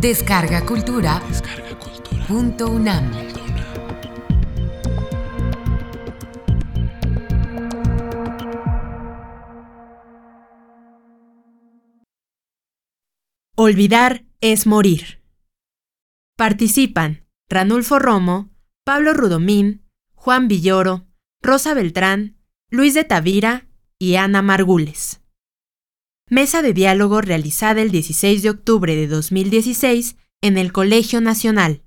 Descarga Cultura. Punto UNAM. Olvidar es morir. Participan Ranulfo Romo, Pablo Rudomín, Juan Villoro, Rosa Beltrán, Luis de Tavira y Ana Margules. Mesa de diálogo realizada el 16 de octubre de 2016 en el Colegio Nacional.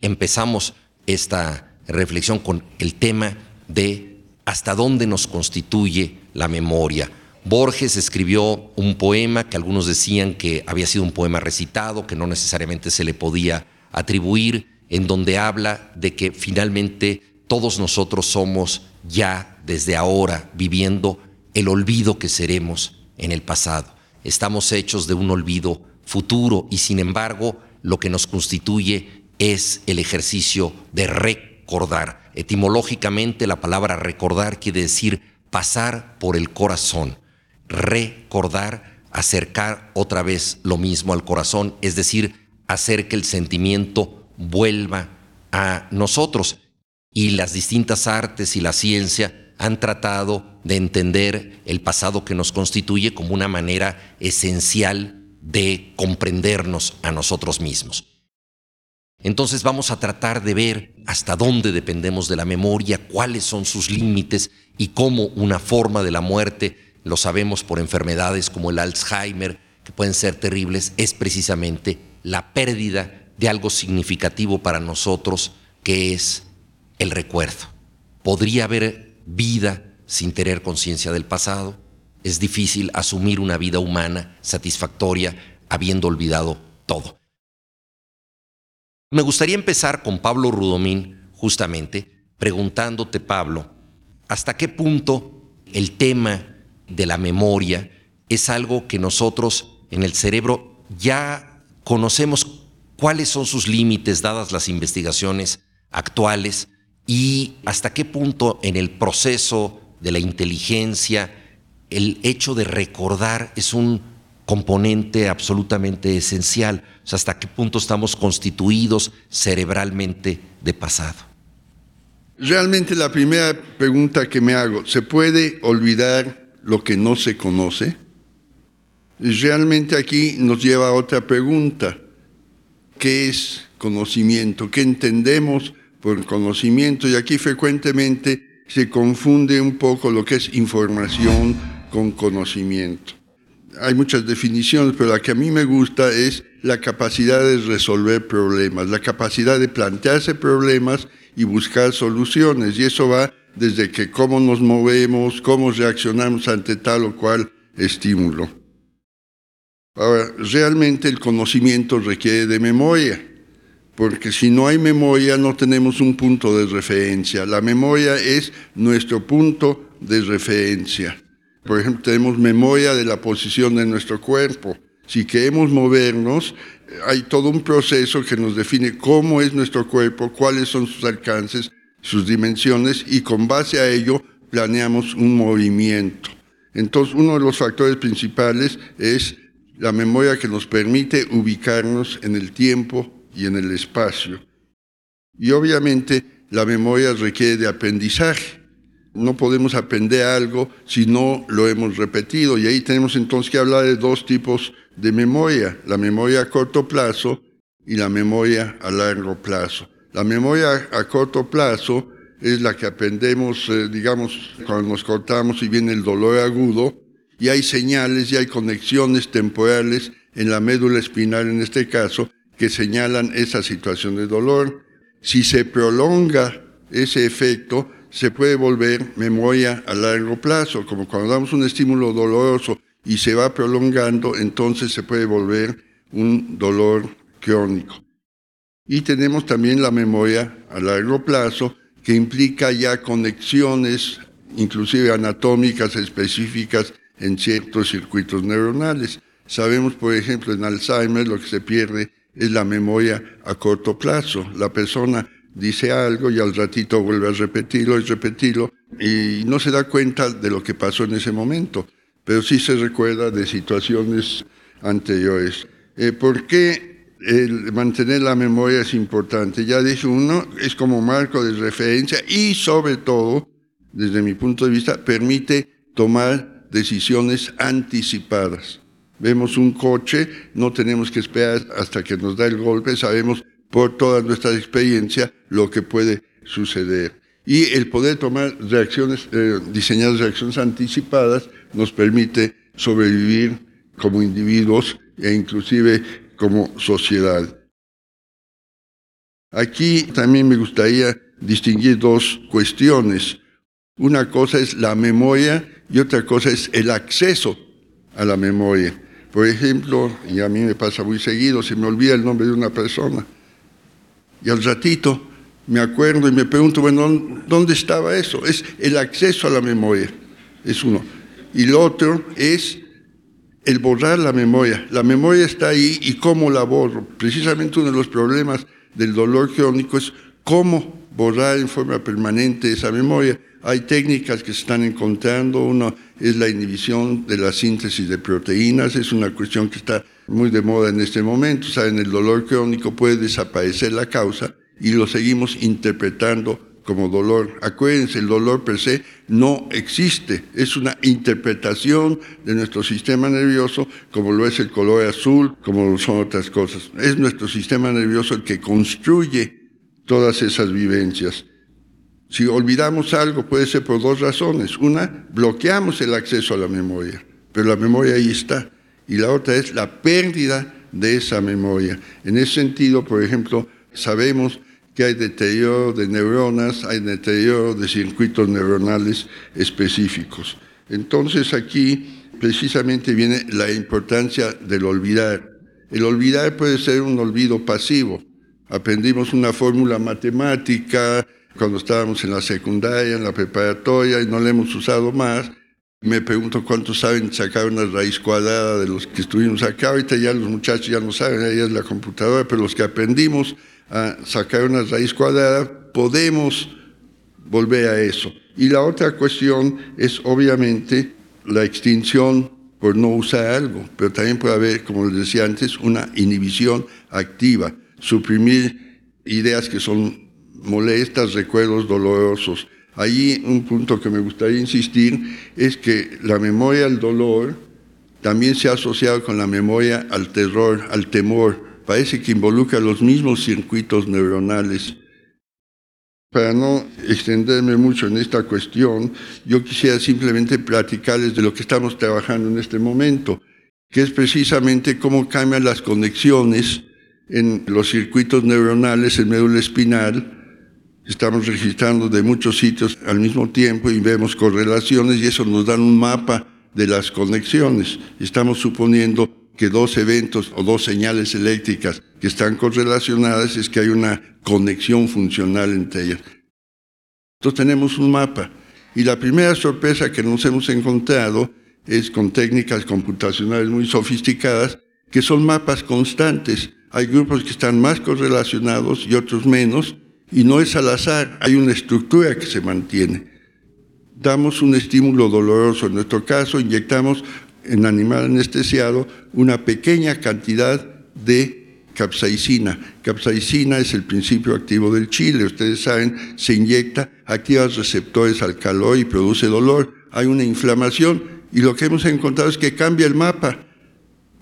Empezamos esta reflexión con el tema de hasta dónde nos constituye la memoria. Borges escribió un poema que algunos decían que había sido un poema recitado, que no necesariamente se le podía atribuir, en donde habla de que finalmente todos nosotros somos ya desde ahora viviendo el olvido que seremos en el pasado. Estamos hechos de un olvido futuro y sin embargo lo que nos constituye es el ejercicio de recordar. Etimológicamente la palabra recordar quiere decir pasar por el corazón. Recordar, acercar otra vez lo mismo al corazón, es decir, hacer que el sentimiento vuelva a nosotros. Y las distintas artes y la ciencia han tratado de entender el pasado que nos constituye como una manera esencial de comprendernos a nosotros mismos. Entonces vamos a tratar de ver hasta dónde dependemos de la memoria, cuáles son sus límites y cómo una forma de la muerte, lo sabemos por enfermedades como el Alzheimer, que pueden ser terribles, es precisamente la pérdida de algo significativo para nosotros, que es el recuerdo. Podría haber vida sin tener conciencia del pasado. Es difícil asumir una vida humana satisfactoria habiendo olvidado todo. Me gustaría empezar con Pablo Rudomín, justamente, preguntándote, Pablo, ¿hasta qué punto el tema de la memoria es algo que nosotros en el cerebro ya conocemos cuáles son sus límites dadas las investigaciones actuales? Y hasta qué punto en el proceso de la inteligencia el hecho de recordar es un componente absolutamente esencial, hasta qué punto estamos constituidos cerebralmente de pasado. Realmente la primera pregunta que me hago, ¿se puede olvidar lo que no se conoce? Realmente aquí nos lleva a otra pregunta, ¿qué es conocimiento? ¿Qué entendemos por conocimiento y aquí frecuentemente se confunde un poco lo que es información con conocimiento. Hay muchas definiciones, pero la que a mí me gusta es la capacidad de resolver problemas, la capacidad de plantearse problemas y buscar soluciones. Y eso va desde que cómo nos movemos, cómo reaccionamos ante tal o cual estímulo. Ahora, realmente el conocimiento requiere de memoria porque si no hay memoria no tenemos un punto de referencia. La memoria es nuestro punto de referencia. Por ejemplo, tenemos memoria de la posición de nuestro cuerpo. Si queremos movernos, hay todo un proceso que nos define cómo es nuestro cuerpo, cuáles son sus alcances, sus dimensiones, y con base a ello planeamos un movimiento. Entonces, uno de los factores principales es la memoria que nos permite ubicarnos en el tiempo y en el espacio. Y obviamente la memoria requiere de aprendizaje. No podemos aprender algo si no lo hemos repetido. Y ahí tenemos entonces que hablar de dos tipos de memoria, la memoria a corto plazo y la memoria a largo plazo. La memoria a corto plazo es la que aprendemos, eh, digamos, cuando nos cortamos y viene el dolor agudo, y hay señales y hay conexiones temporales en la médula espinal en este caso, que señalan esa situación de dolor. Si se prolonga ese efecto, se puede volver memoria a largo plazo, como cuando damos un estímulo doloroso y se va prolongando, entonces se puede volver un dolor crónico. Y tenemos también la memoria a largo plazo, que implica ya conexiones, inclusive anatómicas específicas en ciertos circuitos neuronales. Sabemos, por ejemplo, en Alzheimer lo que se pierde es la memoria a corto plazo. La persona dice algo y al ratito vuelve a repetirlo y repetirlo y no se da cuenta de lo que pasó en ese momento, pero sí se recuerda de situaciones anteriores. Eh, ¿Por qué mantener la memoria es importante? Ya dije, uno es como marco de referencia y sobre todo, desde mi punto de vista, permite tomar decisiones anticipadas. Vemos un coche, no tenemos que esperar hasta que nos da el golpe, sabemos por toda nuestra experiencia lo que puede suceder. Y el poder tomar reacciones, eh, diseñar reacciones anticipadas nos permite sobrevivir como individuos e inclusive como sociedad. Aquí también me gustaría distinguir dos cuestiones. Una cosa es la memoria y otra cosa es el acceso a la memoria. Por ejemplo, y a mí me pasa muy seguido, se me olvida el nombre de una persona. Y al ratito me acuerdo y me pregunto, bueno, ¿dónde estaba eso? Es el acceso a la memoria, es uno. Y lo otro es el borrar la memoria. La memoria está ahí y cómo la borro. Precisamente uno de los problemas del dolor crónico es cómo borrar en forma permanente esa memoria. Hay técnicas que se están encontrando, una es la inhibición de la síntesis de proteínas, es una cuestión que está muy de moda en este momento. Saben, el dolor crónico puede desaparecer la causa y lo seguimos interpretando como dolor. Acuérdense, el dolor per se no existe, es una interpretación de nuestro sistema nervioso, como lo es el color azul, como lo son otras cosas. Es nuestro sistema nervioso el que construye todas esas vivencias. Si olvidamos algo puede ser por dos razones. Una, bloqueamos el acceso a la memoria, pero la memoria ahí está. Y la otra es la pérdida de esa memoria. En ese sentido, por ejemplo, sabemos que hay deterioro de neuronas, hay deterioro de circuitos neuronales específicos. Entonces aquí precisamente viene la importancia del olvidar. El olvidar puede ser un olvido pasivo. Aprendimos una fórmula matemática cuando estábamos en la secundaria, en la preparatoria, y no la hemos usado más. Me pregunto cuántos saben sacar una raíz cuadrada de los que estuvimos acá. Ahorita ya los muchachos ya no saben, ahí es la computadora, pero los que aprendimos a sacar una raíz cuadrada, podemos volver a eso. Y la otra cuestión es obviamente la extinción por no usar algo, pero también puede haber, como les decía antes, una inhibición activa, suprimir ideas que son molestas, recuerdos dolorosos. Allí un punto que me gustaría insistir es que la memoria al dolor también se ha asociado con la memoria al terror, al temor parece que involucra los mismos circuitos neuronales. Para no extenderme mucho en esta cuestión, yo quisiera simplemente platicarles de lo que estamos trabajando en este momento, que es precisamente cómo cambian las conexiones en los circuitos neuronales en médula espinal. Estamos registrando de muchos sitios al mismo tiempo y vemos correlaciones y eso nos da un mapa de las conexiones. Estamos suponiendo que dos eventos o dos señales eléctricas que están correlacionadas es que hay una conexión funcional entre ellas. Entonces tenemos un mapa y la primera sorpresa que nos hemos encontrado es con técnicas computacionales muy sofisticadas que son mapas constantes. Hay grupos que están más correlacionados y otros menos y no es al azar, hay una estructura que se mantiene. Damos un estímulo doloroso, en nuestro caso inyectamos en animal anestesiado una pequeña cantidad de capsaicina. Capsaicina es el principio activo del chile. Ustedes saben, se inyecta, activa receptores al calor y produce dolor. Hay una inflamación y lo que hemos encontrado es que cambia el mapa,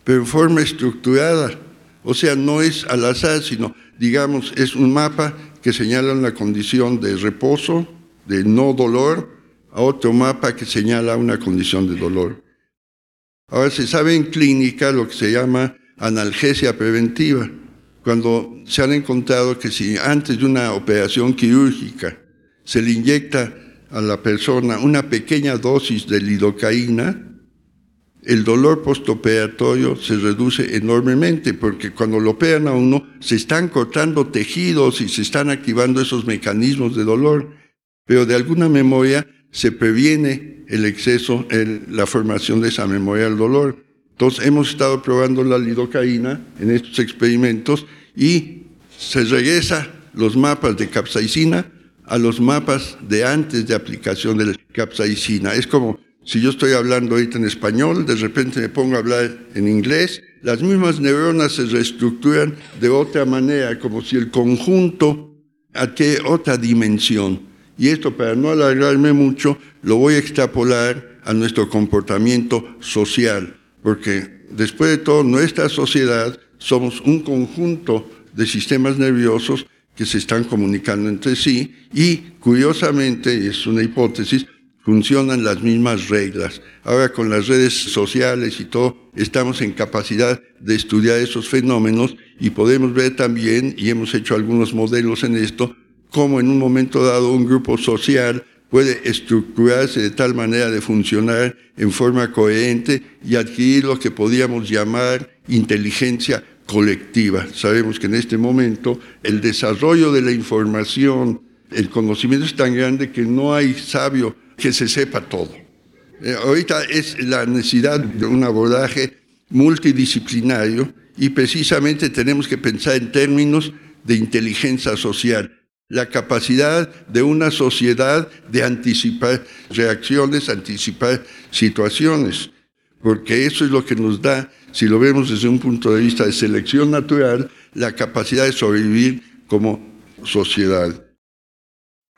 pero en forma estructurada. O sea, no es al azar, sino, digamos, es un mapa que señala una condición de reposo, de no dolor, a otro mapa que señala una condición de dolor. Ahora se sabe en clínica lo que se llama analgesia preventiva, cuando se han encontrado que si antes de una operación quirúrgica se le inyecta a la persona una pequeña dosis de lidocaína, el dolor postoperatorio se reduce enormemente porque cuando lo operan a uno se están cortando tejidos y se están activando esos mecanismos de dolor, pero de alguna memoria se previene el exceso, la formación de esa memoria del dolor. Entonces hemos estado probando la lidocaína en estos experimentos y se regresa los mapas de capsaicina a los mapas de antes de aplicación de la capsaicina. Es como si yo estoy hablando ahorita en español, de repente me pongo a hablar en inglés las mismas neuronas se reestructuran de otra manera, como si el conjunto adquiere otra dimensión. Y esto, para no alargarme mucho, lo voy a extrapolar a nuestro comportamiento social, porque después de todo, nuestra sociedad somos un conjunto de sistemas nerviosos que se están comunicando entre sí y, curiosamente, es una hipótesis, funcionan las mismas reglas. Ahora con las redes sociales y todo, estamos en capacidad de estudiar esos fenómenos y podemos ver también, y hemos hecho algunos modelos en esto, cómo en un momento dado un grupo social puede estructurarse de tal manera de funcionar en forma coherente y adquirir lo que podríamos llamar inteligencia colectiva. Sabemos que en este momento el desarrollo de la información, el conocimiento es tan grande que no hay sabio que se sepa todo. Eh, ahorita es la necesidad de un abordaje multidisciplinario y precisamente tenemos que pensar en términos de inteligencia social, la capacidad de una sociedad de anticipar reacciones, anticipar situaciones, porque eso es lo que nos da, si lo vemos desde un punto de vista de selección natural, la capacidad de sobrevivir como sociedad.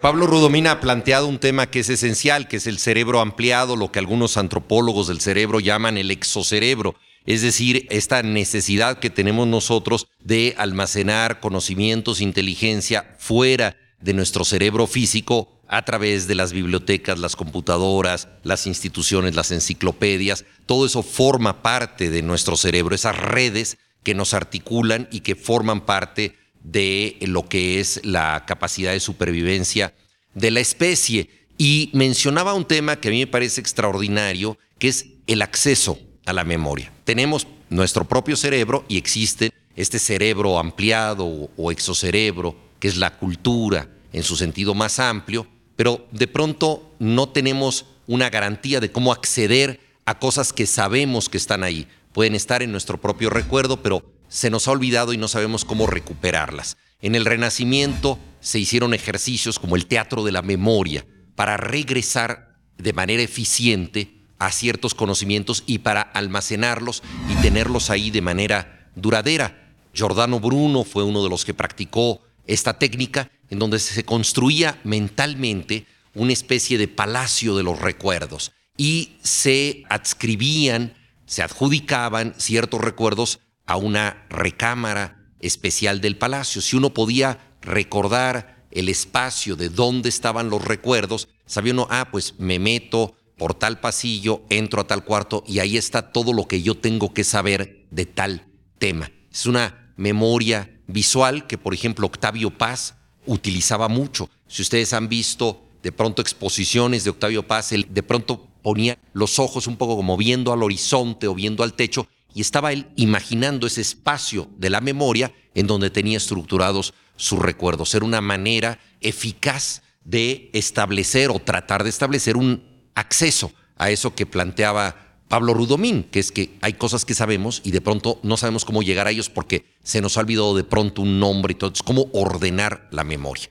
Pablo Rudomina ha planteado un tema que es esencial, que es el cerebro ampliado, lo que algunos antropólogos del cerebro llaman el exocerebro, es decir, esta necesidad que tenemos nosotros de almacenar conocimientos, inteligencia fuera de nuestro cerebro físico a través de las bibliotecas, las computadoras, las instituciones, las enciclopedias. Todo eso forma parte de nuestro cerebro, esas redes que nos articulan y que forman parte de lo que es la capacidad de supervivencia de la especie. Y mencionaba un tema que a mí me parece extraordinario, que es el acceso a la memoria. Tenemos nuestro propio cerebro y existe este cerebro ampliado o exocerebro, que es la cultura en su sentido más amplio, pero de pronto no tenemos una garantía de cómo acceder a cosas que sabemos que están ahí. Pueden estar en nuestro propio recuerdo, pero se nos ha olvidado y no sabemos cómo recuperarlas. En el Renacimiento se hicieron ejercicios como el teatro de la memoria para regresar de manera eficiente a ciertos conocimientos y para almacenarlos y tenerlos ahí de manera duradera. Giordano Bruno fue uno de los que practicó esta técnica en donde se construía mentalmente una especie de palacio de los recuerdos y se adscribían, se adjudicaban ciertos recuerdos a una recámara especial del palacio. Si uno podía recordar el espacio de dónde estaban los recuerdos, sabía uno, ah, pues me meto por tal pasillo, entro a tal cuarto y ahí está todo lo que yo tengo que saber de tal tema. Es una memoria visual que, por ejemplo, Octavio Paz utilizaba mucho. Si ustedes han visto de pronto exposiciones de Octavio Paz, él de pronto ponía los ojos un poco como viendo al horizonte o viendo al techo y estaba él imaginando ese espacio de la memoria en donde tenía estructurados sus recuerdos. Era una manera eficaz de establecer o tratar de establecer un acceso a eso que planteaba Pablo Rudomín, que es que hay cosas que sabemos y de pronto no sabemos cómo llegar a ellos porque se nos ha olvidado de pronto un nombre y todo. Es cómo ordenar la memoria.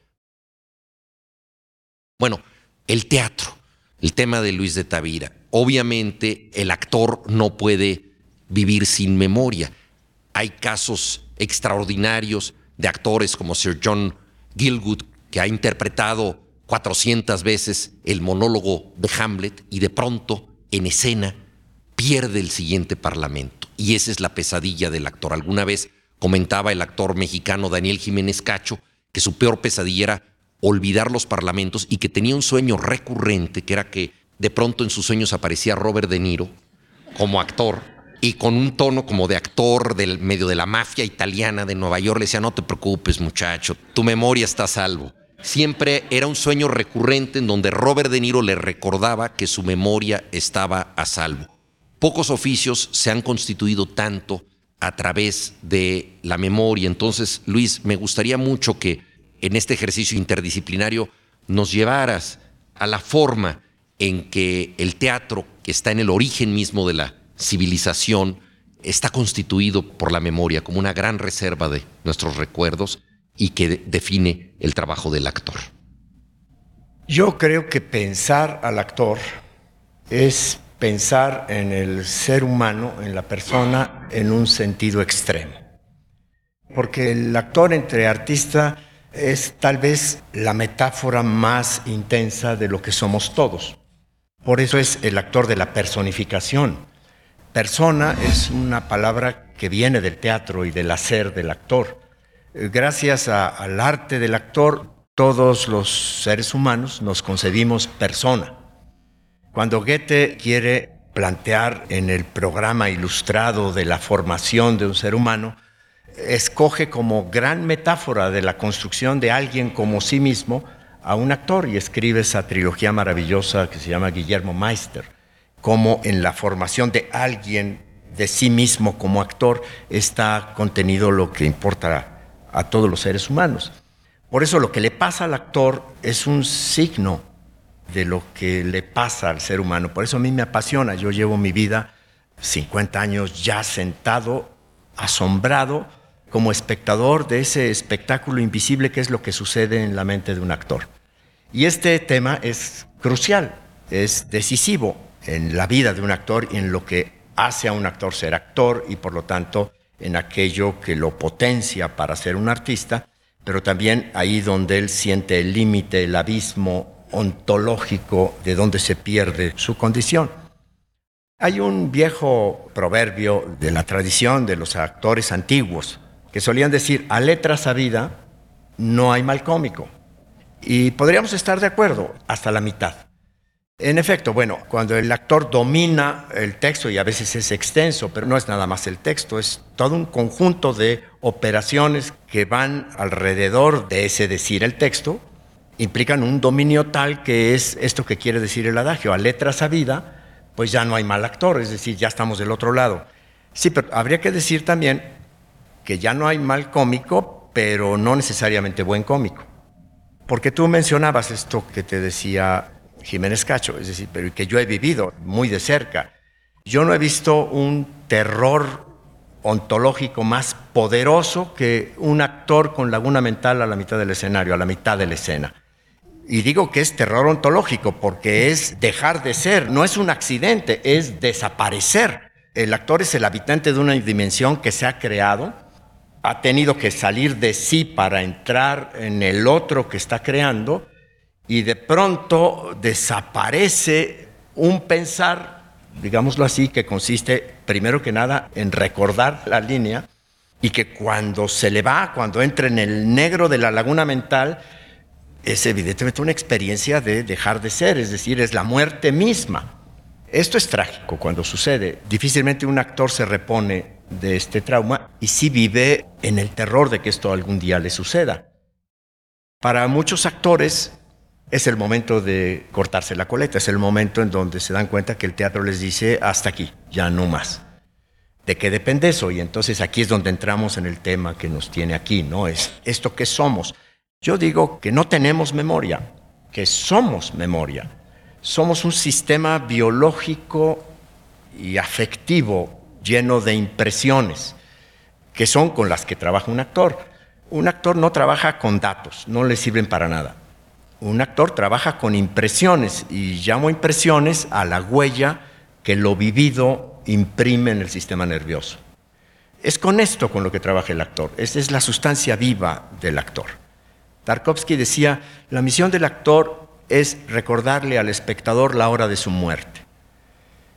Bueno, el teatro, el tema de Luis de Tavira. Obviamente el actor no puede vivir sin memoria. Hay casos extraordinarios de actores como Sir John Gilgood, que ha interpretado 400 veces el monólogo de Hamlet y de pronto, en escena, pierde el siguiente parlamento. Y esa es la pesadilla del actor. Alguna vez comentaba el actor mexicano Daniel Jiménez Cacho que su peor pesadilla era olvidar los parlamentos y que tenía un sueño recurrente, que era que de pronto en sus sueños aparecía Robert De Niro como actor y con un tono como de actor del medio de la mafia italiana de Nueva York le decía, no te preocupes muchacho, tu memoria está a salvo. Siempre era un sueño recurrente en donde Robert De Niro le recordaba que su memoria estaba a salvo. Pocos oficios se han constituido tanto a través de la memoria. Entonces, Luis, me gustaría mucho que en este ejercicio interdisciplinario nos llevaras a la forma en que el teatro, que está en el origen mismo de la civilización está constituido por la memoria como una gran reserva de nuestros recuerdos y que define el trabajo del actor. Yo creo que pensar al actor es pensar en el ser humano, en la persona, en un sentido extremo. Porque el actor entre artista es tal vez la metáfora más intensa de lo que somos todos. Por eso es el actor de la personificación. Persona es una palabra que viene del teatro y del hacer del actor. Gracias al arte del actor, todos los seres humanos nos concebimos persona. Cuando Goethe quiere plantear en el programa ilustrado de la formación de un ser humano, escoge como gran metáfora de la construcción de alguien como sí mismo a un actor y escribe esa trilogía maravillosa que se llama Guillermo Meister, como en la formación de alguien de sí mismo como actor está contenido lo que importa a todos los seres humanos. Por eso lo que le pasa al actor es un signo de lo que le pasa al ser humano. Por eso a mí me apasiona. Yo llevo mi vida 50 años ya sentado, asombrado como espectador de ese espectáculo invisible que es lo que sucede en la mente de un actor. Y este tema es crucial, es decisivo en la vida de un actor y en lo que hace a un actor ser actor y por lo tanto en aquello que lo potencia para ser un artista, pero también ahí donde él siente el límite, el abismo ontológico de donde se pierde su condición. Hay un viejo proverbio de la tradición de los actores antiguos, que solían decir, a letra sabida no hay mal cómico. Y podríamos estar de acuerdo hasta la mitad. En efecto, bueno, cuando el actor domina el texto, y a veces es extenso, pero no es nada más el texto, es todo un conjunto de operaciones que van alrededor de ese decir el texto, implican un dominio tal que es esto que quiere decir el adagio, a letra sabida, pues ya no hay mal actor, es decir, ya estamos del otro lado. Sí, pero habría que decir también que ya no hay mal cómico, pero no necesariamente buen cómico. Porque tú mencionabas esto que te decía Jiménez Cacho, es decir, pero que yo he vivido muy de cerca. Yo no he visto un terror ontológico más poderoso que un actor con laguna mental a la mitad del escenario, a la mitad de la escena. Y digo que es terror ontológico porque es dejar de ser, no es un accidente, es desaparecer. El actor es el habitante de una dimensión que se ha creado ha tenido que salir de sí para entrar en el otro que está creando y de pronto desaparece un pensar, digámoslo así, que consiste primero que nada en recordar la línea y que cuando se le va, cuando entra en el negro de la laguna mental, es evidentemente una experiencia de dejar de ser, es decir, es la muerte misma. Esto es trágico cuando sucede. Difícilmente un actor se repone de este trauma y sí vive en el terror de que esto algún día le suceda. Para muchos actores es el momento de cortarse la coleta, es el momento en donde se dan cuenta que el teatro les dice hasta aquí, ya no más. ¿De qué depende eso? Y entonces aquí es donde entramos en el tema que nos tiene aquí, ¿no? Es esto que somos. Yo digo que no tenemos memoria, que somos memoria. Somos un sistema biológico y afectivo lleno de impresiones, que son con las que trabaja un actor. Un actor no trabaja con datos, no le sirven para nada. Un actor trabaja con impresiones y llamo impresiones a la huella que lo vivido imprime en el sistema nervioso. Es con esto con lo que trabaja el actor, es la sustancia viva del actor. Tarkovsky decía, la misión del actor es recordarle al espectador la hora de su muerte,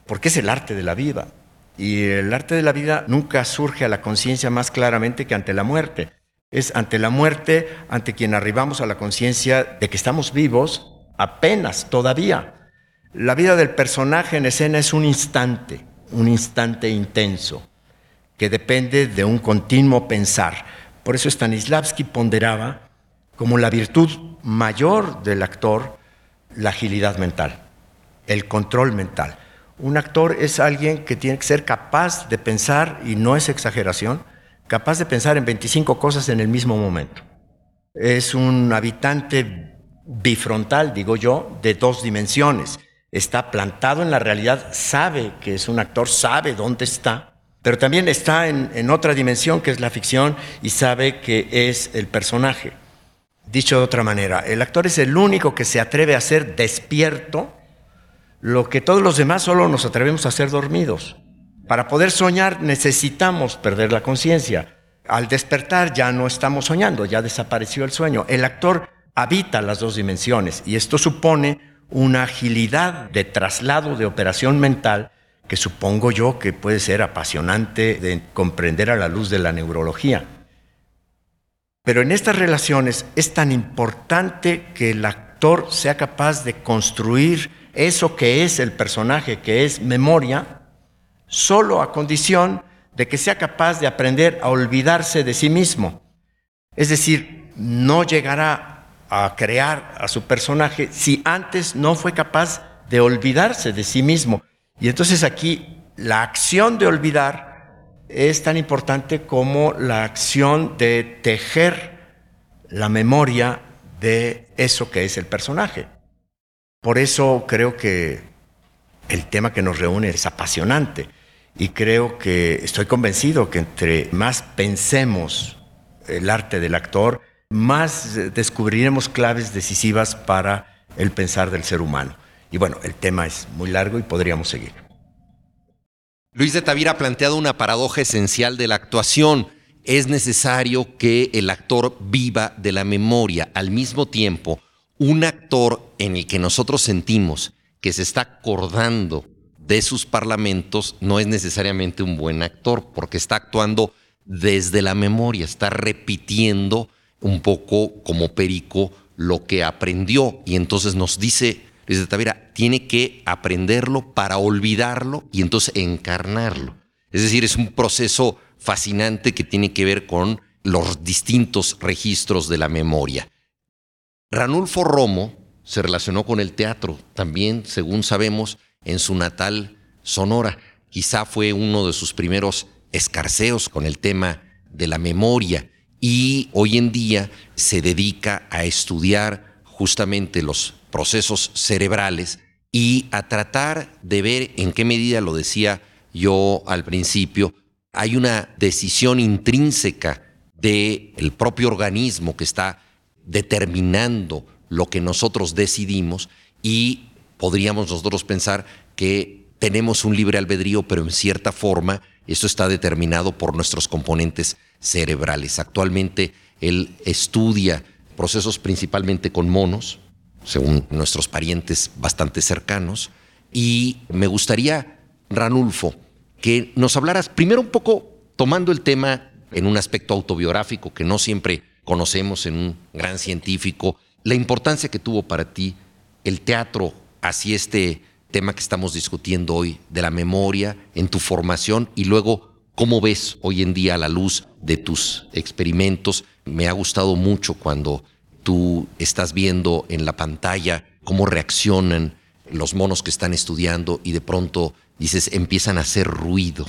porque es el arte de la vida. Y el arte de la vida nunca surge a la conciencia más claramente que ante la muerte. Es ante la muerte, ante quien arribamos a la conciencia de que estamos vivos apenas todavía. La vida del personaje en escena es un instante, un instante intenso, que depende de un continuo pensar. Por eso Stanislavski ponderaba como la virtud mayor del actor la agilidad mental, el control mental. Un actor es alguien que tiene que ser capaz de pensar, y no es exageración, capaz de pensar en 25 cosas en el mismo momento. Es un habitante bifrontal, digo yo, de dos dimensiones. Está plantado en la realidad, sabe que es un actor, sabe dónde está, pero también está en, otra dimensión que es la ficción y sabe que es el personaje. Dicho de otra manera, el actor es el único que se atreve a ser despierto lo que todos los demás solo nos atrevemos a hacer dormidos. Para poder soñar necesitamos perder la conciencia. Al despertar ya no estamos soñando, ya desapareció el sueño. El actor habita las dos dimensiones y esto supone una agilidad de traslado de operación mental que supongo yo que puede ser apasionante de comprender a la luz de la neurología. Pero en estas relaciones es tan importante que el actor sea capaz de construir eso que es el personaje, que es memoria, solo a condición de que sea capaz de aprender a olvidarse de sí mismo. Es decir, no llegará a crear a su personaje si antes no fue capaz de olvidarse de sí mismo. Y entonces aquí la acción de olvidar es tan importante como la acción de tejer la memoria de eso que es el personaje. Por eso creo que el tema que nos reúne es apasionante y creo que estoy convencido que entre más pensemos el arte del actor, más descubriremos claves decisivas para el pensar del ser humano. Y bueno, el tema es muy largo y podríamos seguir. Luis de Tavira ha planteado una paradoja esencial de la actuación. Es necesario que el actor viva de la memoria. Al mismo tiempo, un actor en el que nosotros sentimos que se está acordando de sus parlamentos no es necesariamente un buen actor, porque está actuando desde la memoria, está repitiendo un poco como perico lo que aprendió. Y entonces nos dice Luis de Tavira, tiene que aprenderlo para olvidarlo y entonces encarnarlo. Es decir, es un proceso fascinante que tiene que ver con los distintos registros de la memoria. Ranulfo Romo se relacionó con el teatro, también, según sabemos, en su natal Sonora. Quizá fue uno de sus primeros escarceos con el tema de la memoria y hoy en día se dedica a estudiar justamente los procesos cerebrales y a tratar de ver en qué medida, lo decía yo al principio, hay una decisión intrínseca del propio organismo que está determinando lo que nosotros decidimos y podríamos nosotros pensar que tenemos un libre albedrío, pero en cierta forma eso está determinado por nuestros componentes cerebrales. Actualmente él estudia procesos principalmente con monos, según nuestros parientes bastante cercanos, y me gustaría, Ranulfo, que nos hablaras primero un poco tomando el tema en un aspecto autobiográfico que no siempre conocemos en un gran científico, la importancia que tuvo para ti el teatro hacia este tema que estamos discutiendo hoy de la memoria en tu formación y luego cómo ves hoy en día a la luz de tus experimentos. Me ha gustado mucho cuando tú estás viendo en la pantalla cómo reaccionan los monos que están estudiando y de pronto dices, empiezan a hacer ruido,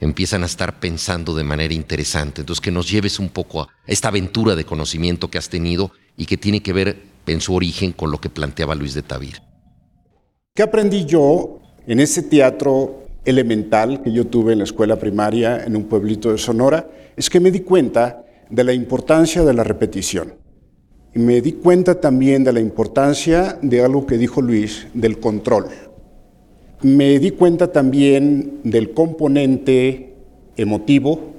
empiezan a estar pensando de manera interesante. Entonces, que nos lleves un poco a esta aventura de conocimiento que has tenido y que tiene que ver en su origen con lo que planteaba Luis de Tavir. ¿Qué aprendí yo en ese teatro elemental que yo tuve en la escuela primaria en un pueblito de Sonora? Es que me di cuenta de la importancia de la repetición. Y me di cuenta también de la importancia de algo que dijo Luis, del control. Me di cuenta también del componente emotivo,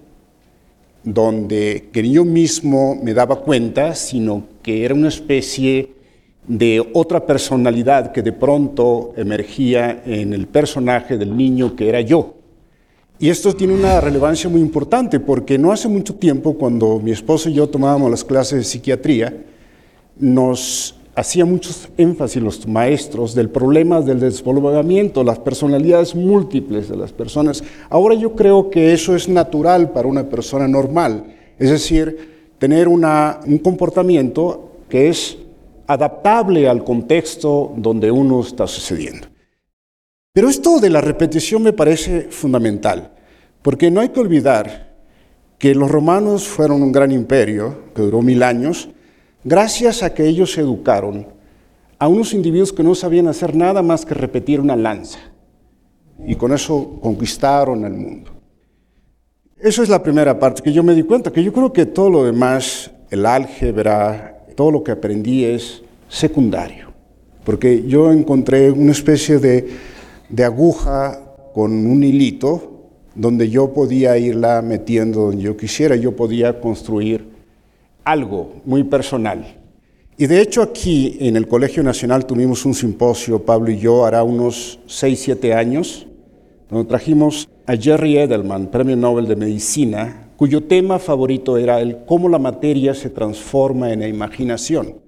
donde que yo mismo me daba cuenta, sino que era una especie de otra personalidad que de pronto emergía en el personaje del niño que era yo. Y esto tiene una relevancia muy importante porque no hace mucho tiempo, cuando mi esposo y yo tomábamos las clases de psiquiatría, nos hacía mucho énfasis los maestros del problema del despoblamiento, las personalidades múltiples de las personas. Ahora yo creo que eso es natural para una persona normal, es decir, tener una, un comportamiento que es adaptable al contexto donde uno está sucediendo. Pero esto de la repetición me parece fundamental, porque no hay que olvidar que los romanos fueron un gran imperio que duró mil años, gracias a que ellos educaron a unos individuos que no sabían hacer nada más que repetir una lanza. Y con eso conquistaron el mundo. Eso es la primera parte que yo me di cuenta, que yo creo que todo lo demás, el álgebra, todo lo que aprendí es secundario. porque yo encontré una especie de, de aguja con un hilito donde yo podía irla metiendo donde yo quisiera, yo podía construir algo muy personal. Y de hecho aquí en el Colegio Nacional tuvimos un simposio, Pablo y yo, hará unos 6, 7 años, donde trajimos a Jerry Edelman, Premio Nobel de Medicina, cuyo tema favorito era el cómo la materia se transforma en la imaginación.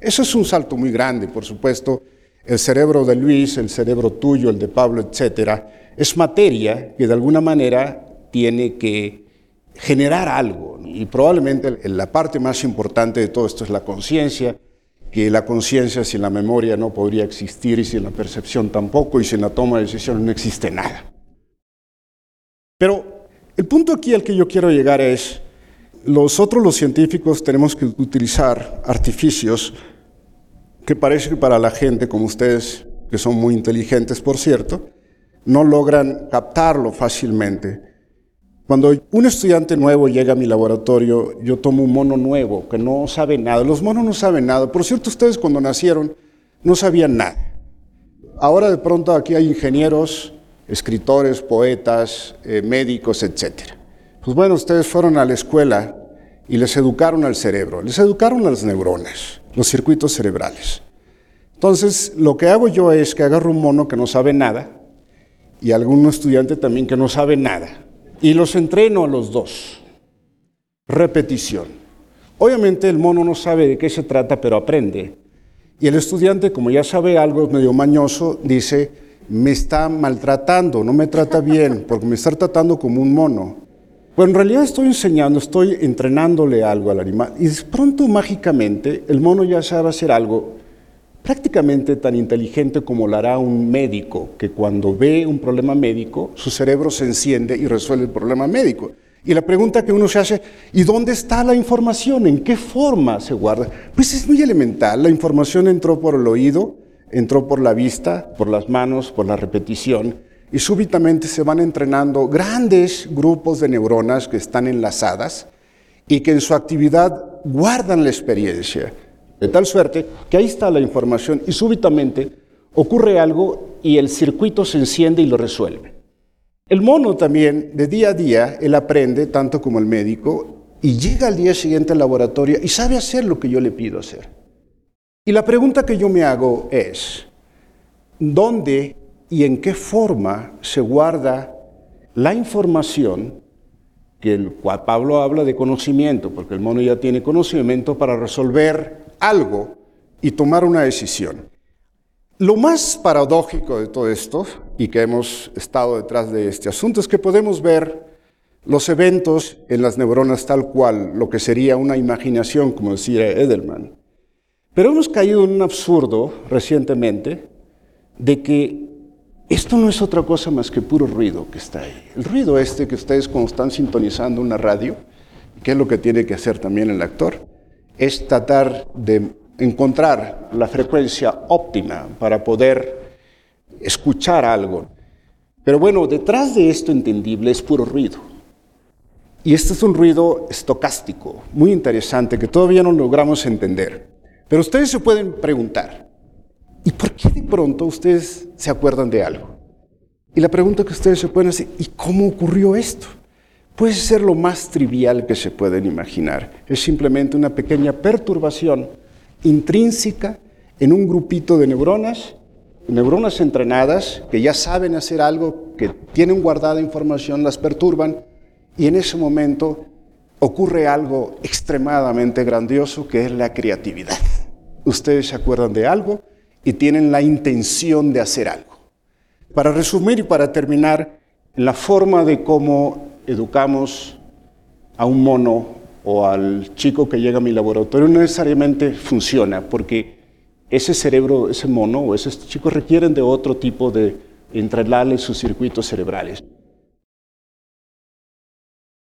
Eso es un salto muy grande, por supuesto. El cerebro de Luis, el cerebro tuyo, el de Pablo, etcétera, es materia que de alguna manera tiene que generar algo. Y probablemente la parte más importante de todo esto es la conciencia, que la conciencia sin la memoria no podría existir y sin la percepción tampoco y sin la toma de decisiones no existe nada. Pero el punto aquí al que yo quiero llegar es, nosotros los científicos tenemos que utilizar artificios que parece que para la gente como ustedes, que son muy inteligentes por cierto, no logran captarlo fácilmente. Cuando un estudiante nuevo llega a mi laboratorio, yo tomo un mono nuevo que no sabe nada. Los monos no saben nada. Por cierto, ustedes cuando nacieron no sabían nada. Ahora de pronto aquí hay ingenieros, escritores, poetas, eh, médicos, etc. Pues bueno, ustedes fueron a la escuela y les educaron al cerebro, les educaron las neuronas, los circuitos cerebrales. Entonces, lo que hago yo es que agarro un mono que no sabe nada y algún estudiante también que no sabe nada y los entreno a los dos. Repetición. Obviamente el mono no sabe de qué se trata, pero aprende. Y el estudiante, como ya sabe algo, es medio mañoso, dice, me está maltratando, no me trata bien, porque me está tratando como un mono. Bueno, en realidad estoy enseñando, estoy entrenándole algo al animal. Y pronto, mágicamente, el mono ya sabe hacer algo prácticamente tan inteligente como lo hará un médico, que cuando ve un problema médico, su cerebro se enciende y resuelve el problema médico. Y la pregunta que uno se hace, ¿y dónde está la información? ¿En qué forma se guarda? Pues es muy elemental, la información entró por el oído, entró por la vista, por las manos, por la repetición, y súbitamente se van entrenando grandes grupos de neuronas que están enlazadas y que en su actividad guardan la experiencia. De tal suerte que ahí está la información y súbitamente ocurre algo y el circuito se enciende y lo resuelve. El mono también, de día a día, él aprende tanto como el médico y llega al día siguiente al laboratorio y sabe hacer lo que yo le pido hacer. Y la pregunta que yo me hago es, ¿dónde y en qué forma se guarda la información que el Pablo habla de conocimiento, porque el mono ya tiene conocimiento para resolver algo y tomar una decisión. Lo más paradójico de todo esto, y que hemos estado detrás de este asunto, es que podemos ver los eventos en las neuronas tal cual, lo que sería una imaginación, como decía Edelman. Pero hemos caído en un absurdo recientemente de que esto no es otra cosa más que puro ruido que está ahí. El ruido este que ustedes cuando están sintonizando una radio, que es lo que tiene que hacer también el actor, es tratar de encontrar la frecuencia óptima para poder escuchar algo. Pero bueno, detrás de esto entendible es puro ruido. Y este es un ruido estocástico, muy interesante, que todavía no logramos entender. Pero ustedes se pueden preguntar, ¿y por qué de pronto ustedes se acuerdan de algo? Y la pregunta que ustedes se pueden hacer, ¿y cómo ocurrió esto? puede ser lo más trivial que se pueden imaginar. Es simplemente una pequeña perturbación intrínseca en un grupito de neuronas, neuronas entrenadas que ya saben hacer algo, que tienen guardada información, las perturban y en ese momento ocurre algo extremadamente grandioso que es la creatividad. Ustedes se acuerdan de algo y tienen la intención de hacer algo. Para resumir y para terminar, la forma de cómo educamos a un mono o al chico que llega a mi laboratorio no necesariamente funciona porque ese cerebro, ese mono o ese chico requieren de otro tipo de entrenarle sus circuitos cerebrales.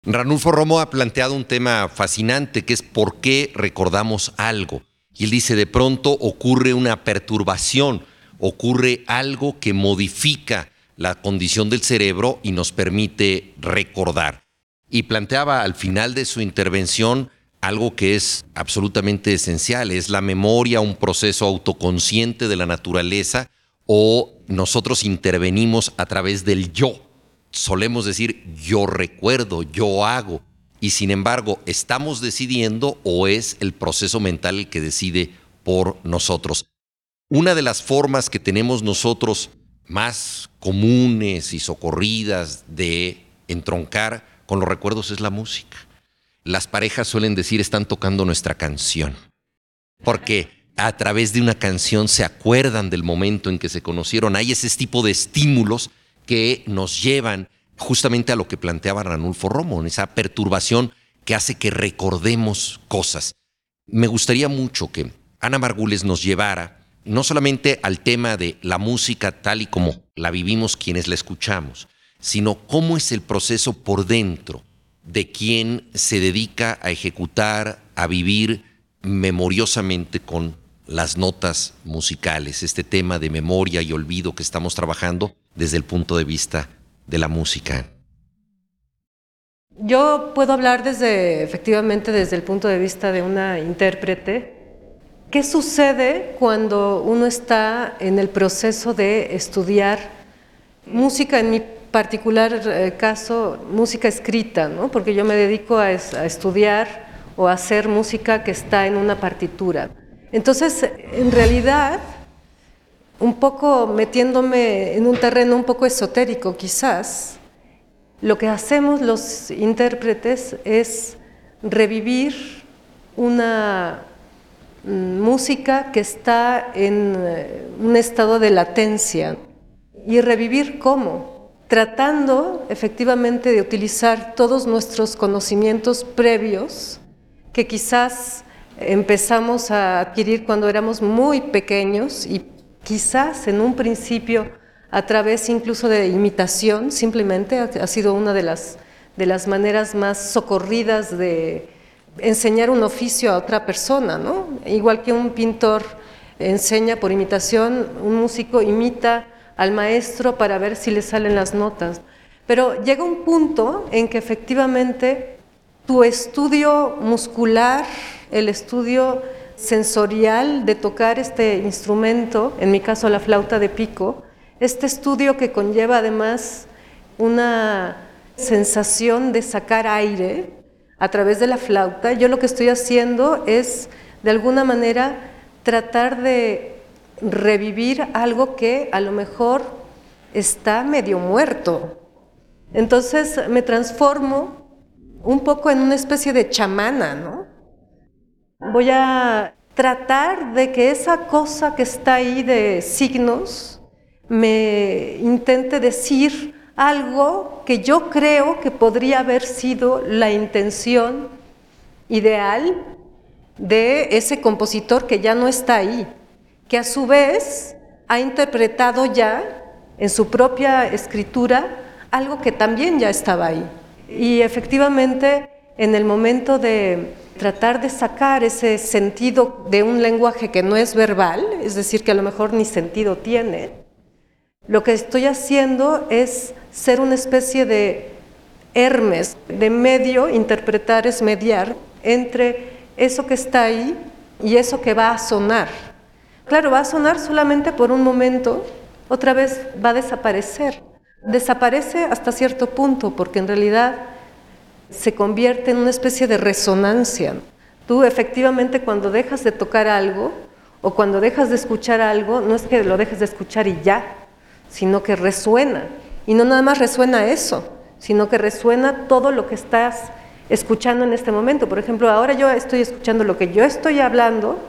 Ranulfo Romo ha planteado un tema fascinante que es por qué recordamos algo. Y él dice, de pronto ocurre una perturbación, ocurre algo que modifica la condición del cerebro y nos permite recordar. Y planteaba al final de su intervención algo que es absolutamente esencial, es la memoria, un proceso autoconsciente de la naturaleza o nosotros intervenimos a través del yo. Solemos decir yo recuerdo, yo hago, y sin embargo estamos decidiendo o es el proceso mental el que decide por nosotros. Una de las formas que tenemos nosotros más comunes y socorridas de entroncar con los recuerdos es la música. Las parejas suelen decir están tocando nuestra canción, porque a través de una canción se acuerdan del momento en que se conocieron. Hay ese tipo de estímulos que nos llevan justamente a lo que planteaba Ranulfo Romo, esa perturbación que hace que recordemos cosas. Me gustaría mucho que Ana Margules nos llevara no solamente al tema de la música tal y como la vivimos quienes la escuchamos, sino cómo es el proceso por dentro de quien se dedica a ejecutar, a vivir memoriosamente con las notas musicales, este tema de memoria y olvido que estamos trabajando desde el punto de vista de la música. Yo puedo hablar desde, efectivamente, desde el punto de vista de una intérprete. ¿Qué sucede cuando uno está en el proceso de estudiar música en mi particular eh, caso, música escrita, ¿no? porque yo me dedico a, a, estudiar o a hacer música que está en una partitura. Entonces, en realidad, un poco metiéndome en un terreno un poco esotérico quizás, lo que hacemos los intérpretes es revivir una mm, música que está en eh, un estado de latencia. ¿Y revivir cómo? tratando efectivamente de utilizar todos nuestros conocimientos previos que quizás empezamos a adquirir cuando éramos muy pequeños y quizás en un principio a través incluso de imitación, simplemente ha, sido una de las, de las maneras más socorridas de enseñar un oficio a otra persona, ¿no? Igual que un pintor enseña por imitación, un músico imita al maestro para ver si le salen las notas. Pero llega un punto en que efectivamente tu estudio muscular, el estudio sensorial de tocar este instrumento, en mi caso la flauta de pico, este estudio que conlleva además una sensación de sacar aire a través de la flauta, yo lo que estoy haciendo es de alguna manera tratar de revivir algo que a lo mejor está medio muerto. Entonces me transformo un poco en una especie de chamana, ¿no? Voy a tratar de que esa cosa que está ahí de signos me intente decir algo que yo creo que podría haber sido la intención ideal de ese compositor que ya no está ahí que a su vez ha interpretado ya en su propia escritura algo que también ya estaba ahí. Y efectivamente, en el momento de tratar de sacar ese sentido de un lenguaje que no es verbal, es decir, que a lo mejor ni sentido tiene, lo que estoy haciendo es ser una especie de Hermes, de medio, interpretar es mediar entre eso que está ahí y eso que va a sonar. Claro, va a sonar solamente por un momento, otra vez va a desaparecer. Desaparece hasta cierto punto, porque en realidad se convierte en una especie de resonancia. Tú efectivamente cuando dejas de tocar algo o cuando dejas de escuchar algo, no es que lo dejes de escuchar y ya, sino que resuena. Y no nada más resuena eso, sino que resuena todo lo que estás escuchando en este momento. Por ejemplo, ahora yo estoy escuchando lo que yo estoy hablando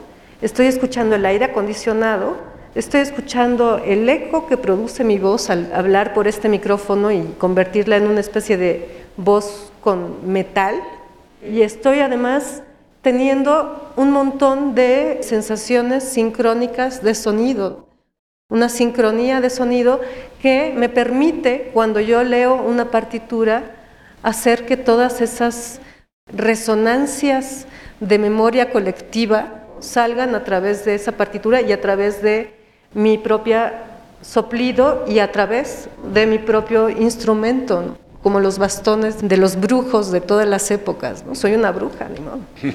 estoy escuchando el aire acondicionado, estoy escuchando el eco que produce mi voz al hablar por este micrófono y convertirla en una especie de voz con metal, y estoy además teniendo un montón de sensaciones sincrónicas de sonido, una sincronía de sonido que me permite, cuando yo leo una partitura, hacer que todas esas resonancias de memoria colectiva salgan a través de esa partitura y a través de mi propia soplido y a través de mi propio instrumento. Como los bastones de los brujos de todas las épocas. ¿no? Soy una bruja, ni modo.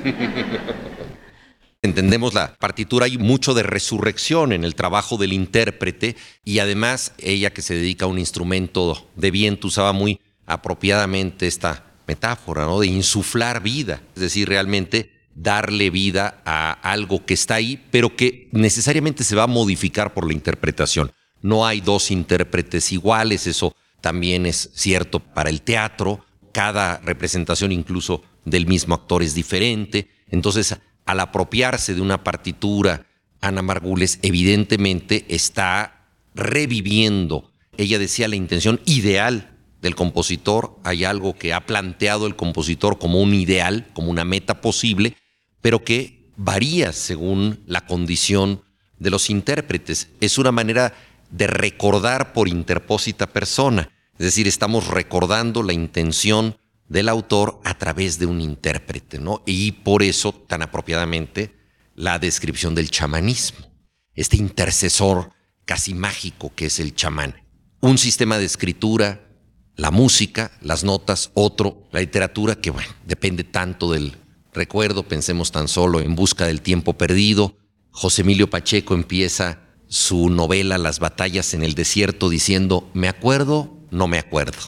Entendemos la partitura, hay mucho de resurrección en el trabajo del intérprete y además ella que se dedica a un instrumento de viento usaba muy apropiadamente esta metáfora, ¿no? De insuflar vida, es decir, realmente darle vida a algo que está ahí, pero que necesariamente se va a modificar por la interpretación. No hay dos intérpretes iguales, eso también es cierto para el teatro, cada representación incluso del mismo actor es diferente, entonces al apropiarse de una partitura, Ana Margules evidentemente está reviviendo, ella decía la intención ideal del compositor, hay algo que ha planteado el compositor como un ideal, como una meta posible, pero que varía según la condición de los intérpretes. Es una manera de recordar por interpósita persona, es decir, estamos recordando la intención del autor a través de un intérprete, ¿no? Y por eso, tan apropiadamente, la descripción del chamanismo, este intercesor casi mágico que es el chamán. Un sistema de escritura, la música, las notas, otro, la literatura, que bueno, depende tanto del recuerdo, pensemos tan solo en Busca del Tiempo Perdido. José Emilio Pacheco empieza su novela Las batallas en el desierto diciendo, me acuerdo, no me acuerdo.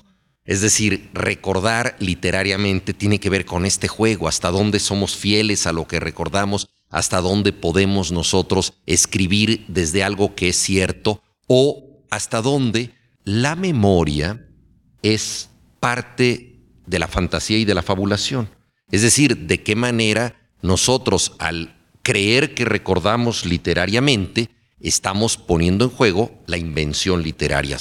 Es decir, recordar literariamente tiene que ver con este juego, hasta dónde somos fieles a lo que recordamos, hasta dónde podemos nosotros escribir desde algo que es cierto o hasta dónde la memoria es parte de la fantasía y de la fabulación. Es decir, de qué manera nosotros al creer que recordamos literariamente, estamos poniendo en juego la invención literaria.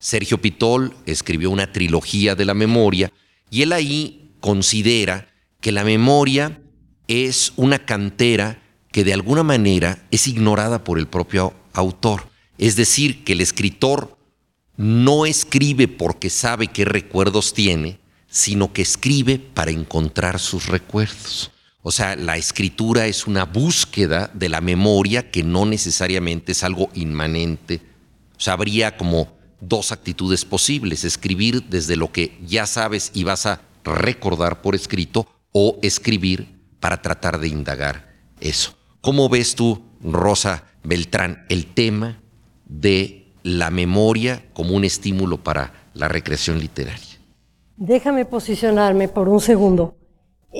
Sergio Pitol escribió una trilogía de la memoria y él ahí considera que la memoria es una cantera que de alguna manera es ignorada por el propio autor. Es decir, que el escritor no escribe porque sabe qué recuerdos tiene, sino que escribe para encontrar sus recuerdos. O sea, la escritura es una búsqueda de la memoria que no necesariamente es algo inmanente. O sea, habría como dos actitudes posibles, escribir desde lo que ya sabes y vas a recordar por escrito o escribir para tratar de indagar eso. ¿Cómo ves tú, Rosa Beltrán, el tema de la memoria como un estímulo para la recreación literaria? Déjame posicionarme por un segundo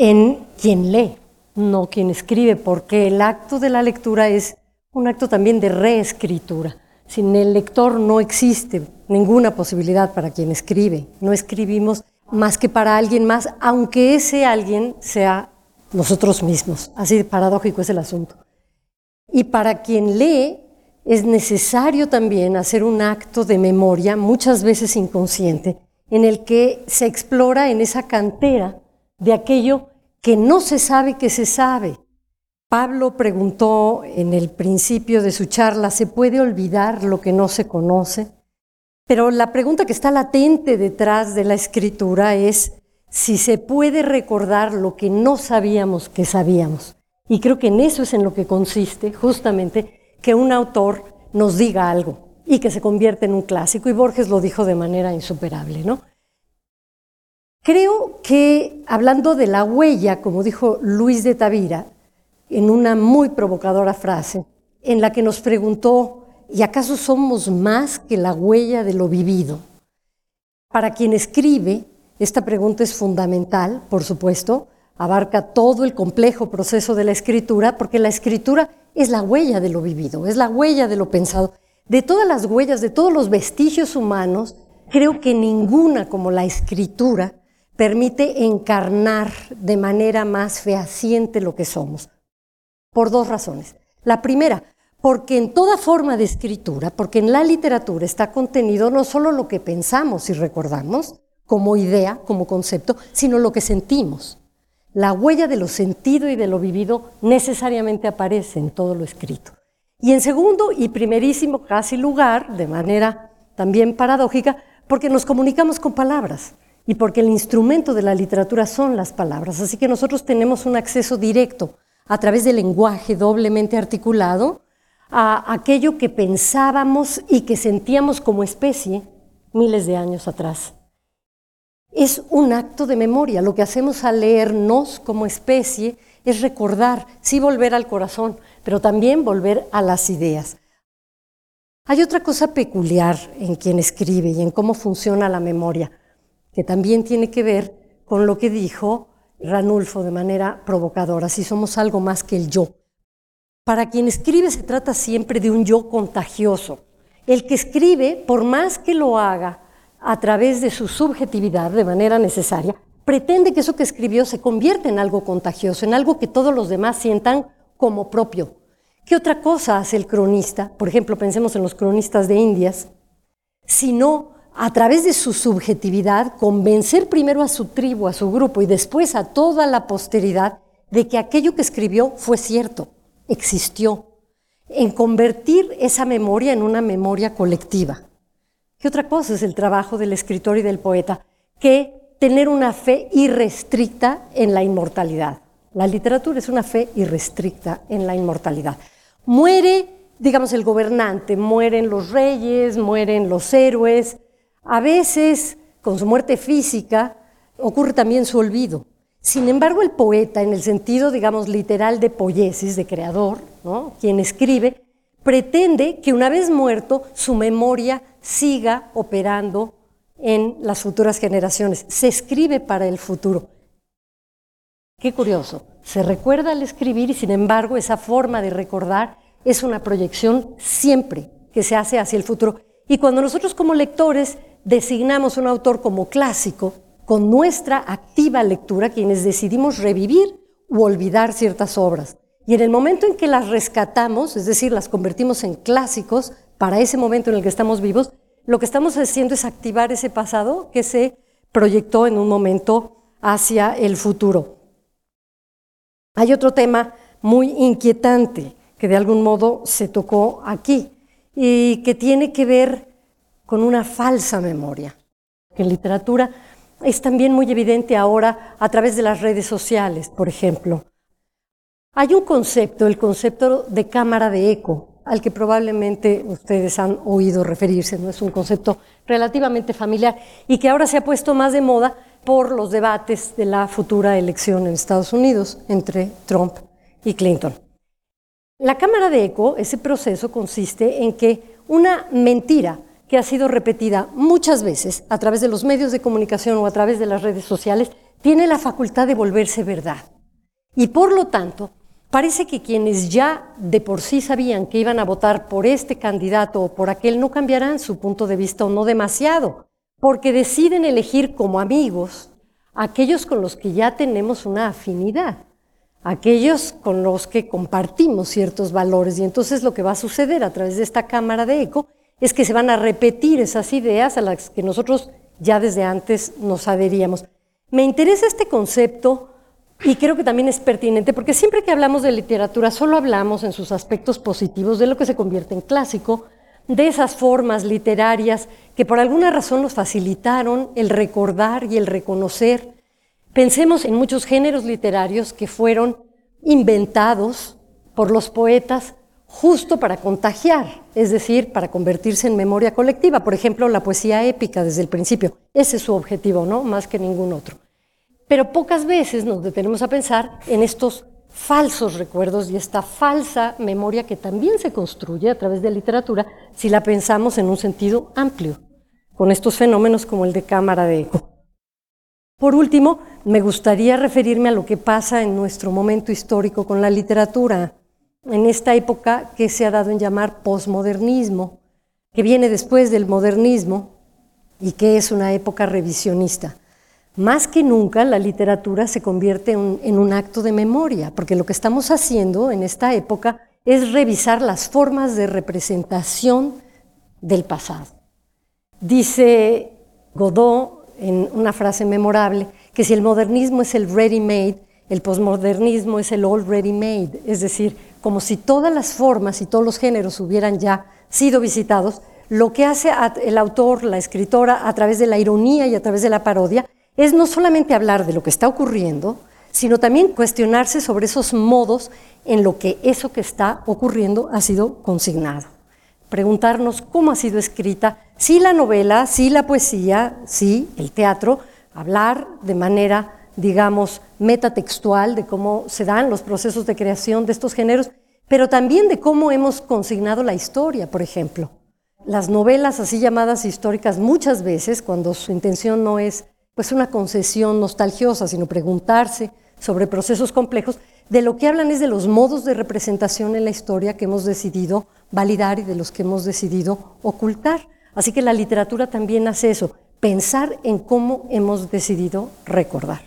en quien lee, no quien escribe, porque el acto de la lectura es un acto también de reescritura. Sin el lector no existe ninguna posibilidad para quien escribe. No escribimos más que para alguien más, aunque ese alguien sea nosotros mismos. Así paradójico es el asunto. Y para quien lee es necesario también hacer un acto de memoria, muchas veces inconsciente, en el que se explora en esa cantera de aquello que no se sabe que se sabe, Pablo preguntó en el principio de su charla, ¿se puede olvidar lo que no se conoce? Pero la pregunta que está latente detrás de la escritura es si se puede recordar lo que no sabíamos que sabíamos. Y creo que en eso es en lo que consiste justamente que un autor nos diga algo y que se convierta en un clásico. Y Borges lo dijo de manera insuperable, ¿no? Creo que hablando de la huella, como dijo Luis de Tavira, en una muy provocadora frase en la que nos preguntó, ¿y acaso somos más que la huella de lo vivido? Para quien escribe, esta pregunta es fundamental, por supuesto, abarca todo el complejo proceso de la escritura, porque la escritura es la huella de lo vivido, es la huella de lo pensado. De todas las huellas, de todos los vestigios humanos, creo que ninguna como la escritura permite encarnar de manera más fehaciente lo que somos por dos razones. La primera, porque en toda forma de escritura, porque en la literatura está contenido no solo lo que pensamos y recordamos, como idea, como concepto, sino lo que sentimos. La huella de lo sentido y de lo vivido necesariamente aparece en todo lo escrito. Y en segundo y primerísimo casi lugar, de manera también paradójica, porque nos comunicamos con palabras y porque el instrumento de la literatura son las palabras. Así que nosotros tenemos un acceso directo a través del lenguaje doblemente articulado a aquello que pensábamos y que sentíamos como especie miles de años atrás. es un acto de memoria. Lo que hacemos al leernos como especie es recordar, sí volver al corazón, pero también volver a las ideas. Hay otra cosa peculiar en quien escribe y en cómo funciona la memoria, que también tiene que ver con lo que dijo Ranulfo de manera provocadora, si somos algo más que el yo. Para quien escribe se trata siempre de un yo contagioso. El que escribe, por más que lo haga a través de su subjetividad de manera necesaria, pretende que eso que escribió se convierta en algo contagioso, en algo que todos los demás sientan como propio. ¿Qué otra cosa hace el cronista? Por ejemplo, pensemos en los cronistas de Indias, sino a través de su subjetividad convencer primero a su tribu, a su grupo y después a toda la posteridad de que aquello que escribió fue cierto, existió, en convertir esa memoria en una memoria colectiva. ¿Qué otra cosa es el trabajo del escritor y del poeta? Que tener una fe irrestricta en la inmortalidad. La literatura es una fe irrestricta en la inmortalidad. Muere, digamos, el gobernante, mueren los reyes, mueren los héroes. A veces, con su muerte física, ocurre también su olvido. Sin embargo, el poeta, en el sentido, digamos, literal de poiesis, de creador, quien escribe, pretende que una vez muerto, su memoria siga operando en las futuras generaciones. Se escribe para el futuro. Qué curioso. Se recuerda al escribir y sin embargo esa forma de recordar es una proyección siempre que se hace hacia el futuro. Y cuando nosotros como lectores designamos un autor como clásico, con nuestra activa lectura, quienes decidimos revivir u olvidar ciertas obras. Y en el momento en que las rescatamos, es decir, las convertimos en clásicos para ese momento en el que estamos vivos, lo que estamos haciendo es activar ese pasado que se proyectó en un momento hacia el futuro. Hay otro tema muy inquietante que de algún modo se tocó aquí y que tiene que ver con una falsa memoria. En literatura es también muy evidente ahora a través de las redes sociales, por ejemplo. Hay un concepto, el concepto de cámara de eco, al que probablemente ustedes han oído referirse, ¿no? es un concepto relativamente familiar y que ahora se ha puesto más de moda por los debates de la futura elección en Estados Unidos entre Trump y Clinton. La cámara de eco, ese proceso consiste en que una mentira que ha sido repetida muchas veces a través de los medios de comunicación o a través de las redes sociales, tiene la facultad de volverse verdad. Y por lo tanto, Parece que quienes ya de por sí sabían que iban a votar por este candidato o por aquel no cambiarán su punto de vista o no demasiado, porque deciden elegir como amigos aquellos con los que ya tenemos una afinidad, aquellos con los que compartimos ciertos valores. Y entonces lo que va a suceder a través de esta cámara de eco es que se van a repetir esas ideas a las que nosotros ya desde antes nos adheríamos. Me interesa este concepto y creo que también es pertinente porque siempre que hablamos de literatura solo hablamos en sus aspectos positivos de lo que se convierte en clásico, de esas formas literarias que por alguna razón nos facilitaron el recordar y el reconocer. Pensemos en muchos géneros literarios que fueron inventados por los poetas justo para contagiar, es decir, para convertirse en memoria colectiva. Por ejemplo, la poesía épica desde el principio. Ese es su objetivo, ¿no? Más que ningún otro. Pero pocas veces nos detenemos a pensar en estos falsos recuerdos y esta falsa memoria que también se construye a través de literatura si la pensamos en un sentido amplio, con estos fenómenos como el de cámara de eco. Por último, me gustaría referirme a lo que pasa en nuestro momento histórico con la literatura, en esta época que se ha dado en llamar posmodernismo, que viene después del modernismo y que es una época revisionista más que nunca la literatura se convierte en, un acto de memoria, porque lo que estamos haciendo en esta época es revisar las formas de representación del pasado. Dice Godot en una frase memorable que si el modernismo es el ready-made, el posmodernismo es el already made, es decir, como si todas las formas y todos los géneros hubieran ya sido visitados, lo que hace el autor, la escritora, a través de la ironía y a través de la parodia, es no solamente hablar de lo que está ocurriendo, sino también cuestionarse sobre esos modos en lo que eso que está ocurriendo ha sido consignado. Preguntarnos cómo ha sido escrita, si la novela, si la poesía, si el teatro hablar de manera, digamos, metatextual de cómo se dan los procesos de creación de estos géneros, pero también de cómo hemos consignado la historia, por ejemplo. Las novelas así llamadas históricas muchas veces, cuando su intención no es pues una concesión nostalgiosa, sino preguntarse sobre procesos complejos, de lo que hablan es de los modos de representación en la historia que hemos decidido validar y de los que hemos decidido ocultar. Así que la literatura también hace eso, pensar en cómo hemos decidido recordar.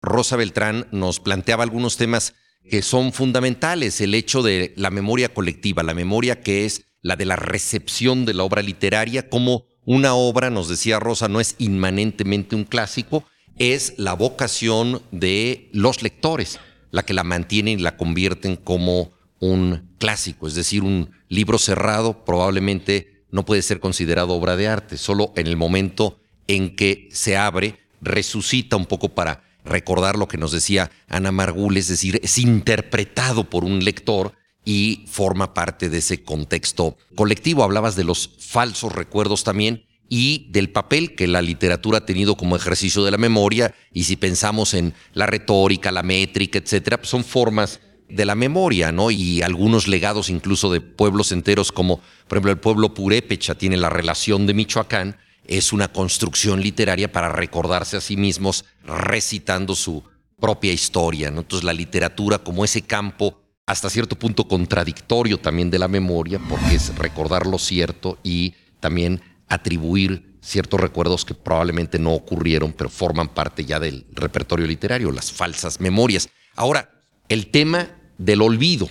Rosa Beltrán nos planteaba algunos temas que son fundamentales, el hecho de la memoria colectiva, la memoria que es la de la recepción de la obra literaria, como una obra, nos decía Rosa, no es inmanentemente un clásico, es la vocación de los lectores, la que la mantienen y la convierten como un clásico, es decir, un libro cerrado probablemente no puede ser considerado obra de arte, solo en el momento en que se abre, resucita un poco para recordar lo que nos decía Ana Margul, es decir, es interpretado por un lector y forma parte de ese contexto colectivo. Hablabas de los falsos recuerdos también y del papel que la literatura ha tenido como ejercicio de la memoria y si pensamos en la retórica, la métrica, etcétera, son formas de la memoria, ¿no? Y algunos legados incluso de pueblos enteros como por ejemplo el pueblo purépecha tiene la relación de Michoacán, es una construcción literaria para recordarse a sí mismos recitando su propia historia, ¿no? Entonces la literatura como ese campo hasta cierto punto contradictorio también de la memoria, porque es recordar lo cierto y también atribuir ciertos recuerdos que probablemente no ocurrieron, pero forman parte ya del repertorio literario, las falsas memorias. Ahora, el tema del olvido,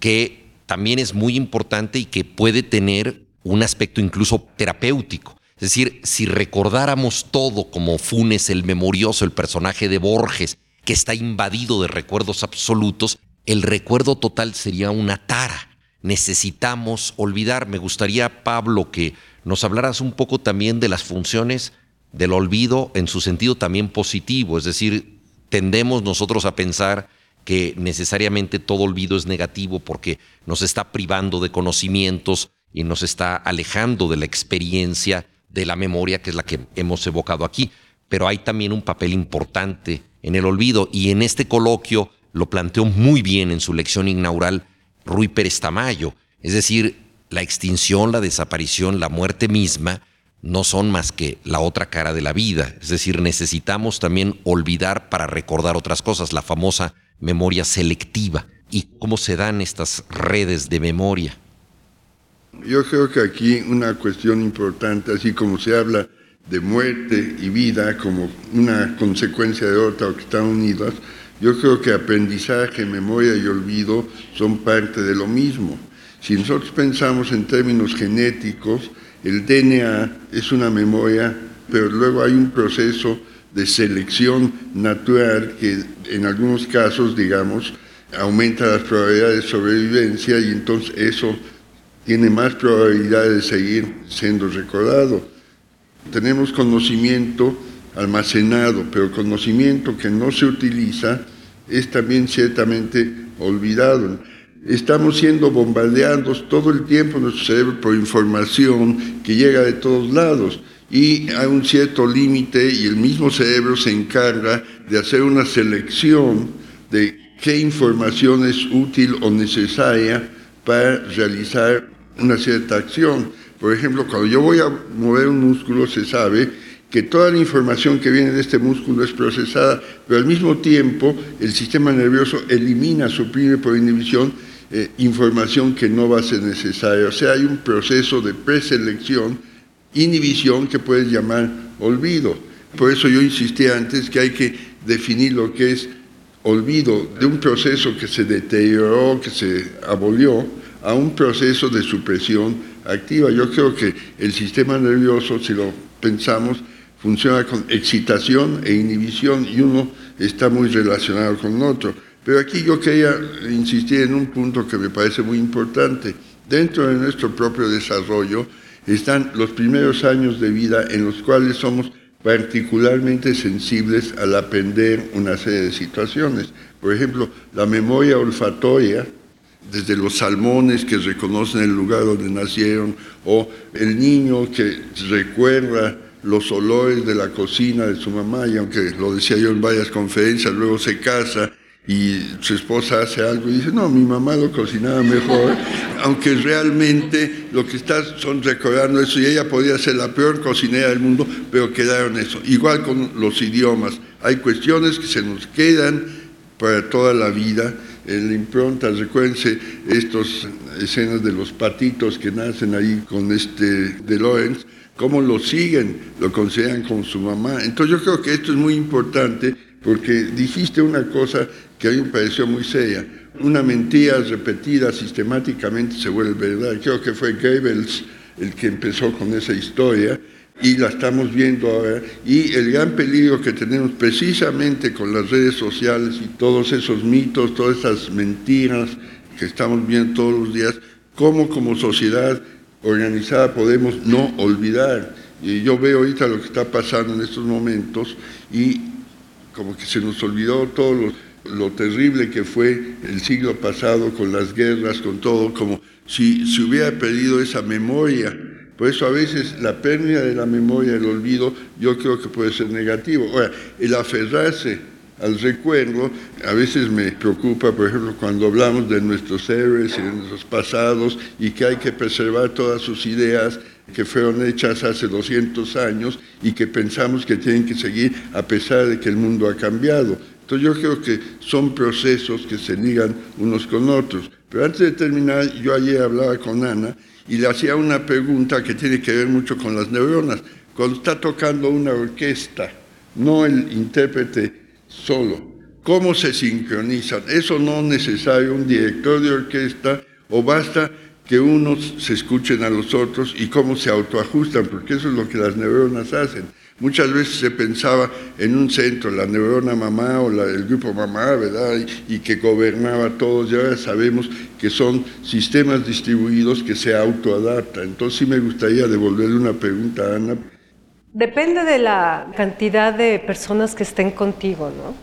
que también es muy importante y que puede tener un aspecto incluso terapéutico. Es decir, si recordáramos todo como Funes el memorioso, el personaje de Borges, que está invadido de recuerdos absolutos, el recuerdo total sería una tara. Necesitamos olvidar. Me gustaría, Pablo, que nos hablaras un poco también de las funciones del olvido en su sentido también positivo. Es decir, tendemos nosotros a pensar que necesariamente todo olvido es negativo porque nos está privando de conocimientos y nos está alejando de la experiencia de la memoria, que es la que hemos evocado aquí. Pero hay también un papel importante en el olvido y en este coloquio lo planteó muy bien en su lección inaugural Rui Pérez Tamayo. Es decir, la extinción, la desaparición, la muerte misma no son más que la otra cara de la vida. Es decir, necesitamos también olvidar para recordar otras cosas, la famosa memoria selectiva. ¿Y cómo se dan estas redes de memoria? Yo creo que aquí una cuestión importante, así como se habla de muerte y vida como una consecuencia de otra o que están unidas, yo creo que aprendizaje, memoria y olvido son parte de lo mismo. Si nosotros pensamos en términos genéticos, el DNA es una memoria, pero luego hay un proceso de selección natural que en algunos casos, digamos, aumenta las probabilidades de sobrevivencia y entonces eso tiene más probabilidades de seguir siendo recordado. Tenemos conocimiento almacenado, pero conocimiento que no se utiliza es también ciertamente olvidado. Estamos siendo bombardeados todo el tiempo nuestro cerebro por información que llega de todos lados y hay un cierto límite y el mismo cerebro se encarga de hacer una selección de qué información es útil o necesaria para realizar una cierta acción. Por ejemplo, cuando yo voy a mover un músculo, se sabe que toda la información que viene de este músculo es procesada, pero al mismo tiempo el sistema nervioso elimina, suprime por inhibición eh, información que no va a ser necesaria. O sea, hay un proceso de preselección, inhibición que puedes llamar olvido. Por eso yo insistí antes que hay que definir lo que es olvido de un proceso que se deterioró, que se abolió, a un proceso de supresión activa. Yo creo que el sistema nervioso, si lo pensamos, funciona con excitación e inhibición y uno está muy relacionado con otro. Pero aquí yo quería insistir en un punto que me parece muy importante. Dentro de nuestro propio desarrollo están los primeros años de vida en los cuales somos particularmente sensibles al aprender una serie de situaciones. Por ejemplo, la memoria olfatoria, desde los salmones que reconocen el lugar donde nacieron, o el niño que recuerda los olores de la cocina de su mamá, y aunque lo decía yo en varias conferencias, luego se casa y su esposa hace algo y dice, no, mi mamá lo cocinaba mejor, aunque realmente lo que está son recordando eso y ella podría ser la peor cocinera del mundo, pero quedaron eso. Igual con los idiomas, hay cuestiones que se nos quedan para toda la vida. En la impronta, recuérdense estas escenas de los patitos que nacen ahí con este de Lawrence, cómo lo siguen, lo consideran como su mamá. Entonces yo creo que esto es muy importante porque dijiste una cosa que mí me pareció muy seria. Una mentira repetida sistemáticamente se vuelve verdad. Creo que fue Goebbels el que empezó con esa historia y la estamos viendo ahora. Y el gran peligro que tenemos precisamente con las redes sociales y todos esos mitos, todas esas mentiras que estamos viendo todos los días, cómo como sociedad organizada podemos no olvidar. Y yo veo ahorita lo que está pasando en estos momentos y como que se nos olvidó todo lo, lo terrible que fue el siglo pasado con las guerras, con todo, como si se hubiera perdido esa memoria. Por eso a veces la pérdida de la memoria, el olvido, yo creo que puede ser negativo. Ahora, el aferrarse al recuerdo, a veces me preocupa, por ejemplo, cuando hablamos de nuestros héroes y de nuestros pasados y que hay que preservar todas sus ideas que fueron hechas hace 200 años y que pensamos que tienen que seguir a pesar de que el mundo ha cambiado. Yo creo que son procesos que se ligan unos con otros. Pero antes de terminar, yo ayer hablaba con Ana y le hacía una pregunta que tiene que ver mucho con las neuronas. Cuando está tocando una orquesta, no el intérprete solo, ¿cómo se sincronizan? Eso no es necesario un director de orquesta o basta que unos se escuchen a los otros y cómo se autoajustan, porque eso es lo que las neuronas hacen. Muchas veces se pensaba en un centro, la neurona mamá o el grupo mamá, ¿verdad? Y, que gobernaba a todos, y ahora sabemos que son sistemas distribuidos que se autoadaptan. Entonces sí me gustaría devolverle una pregunta a Ana. Depende de la cantidad de personas que estén contigo, ¿no?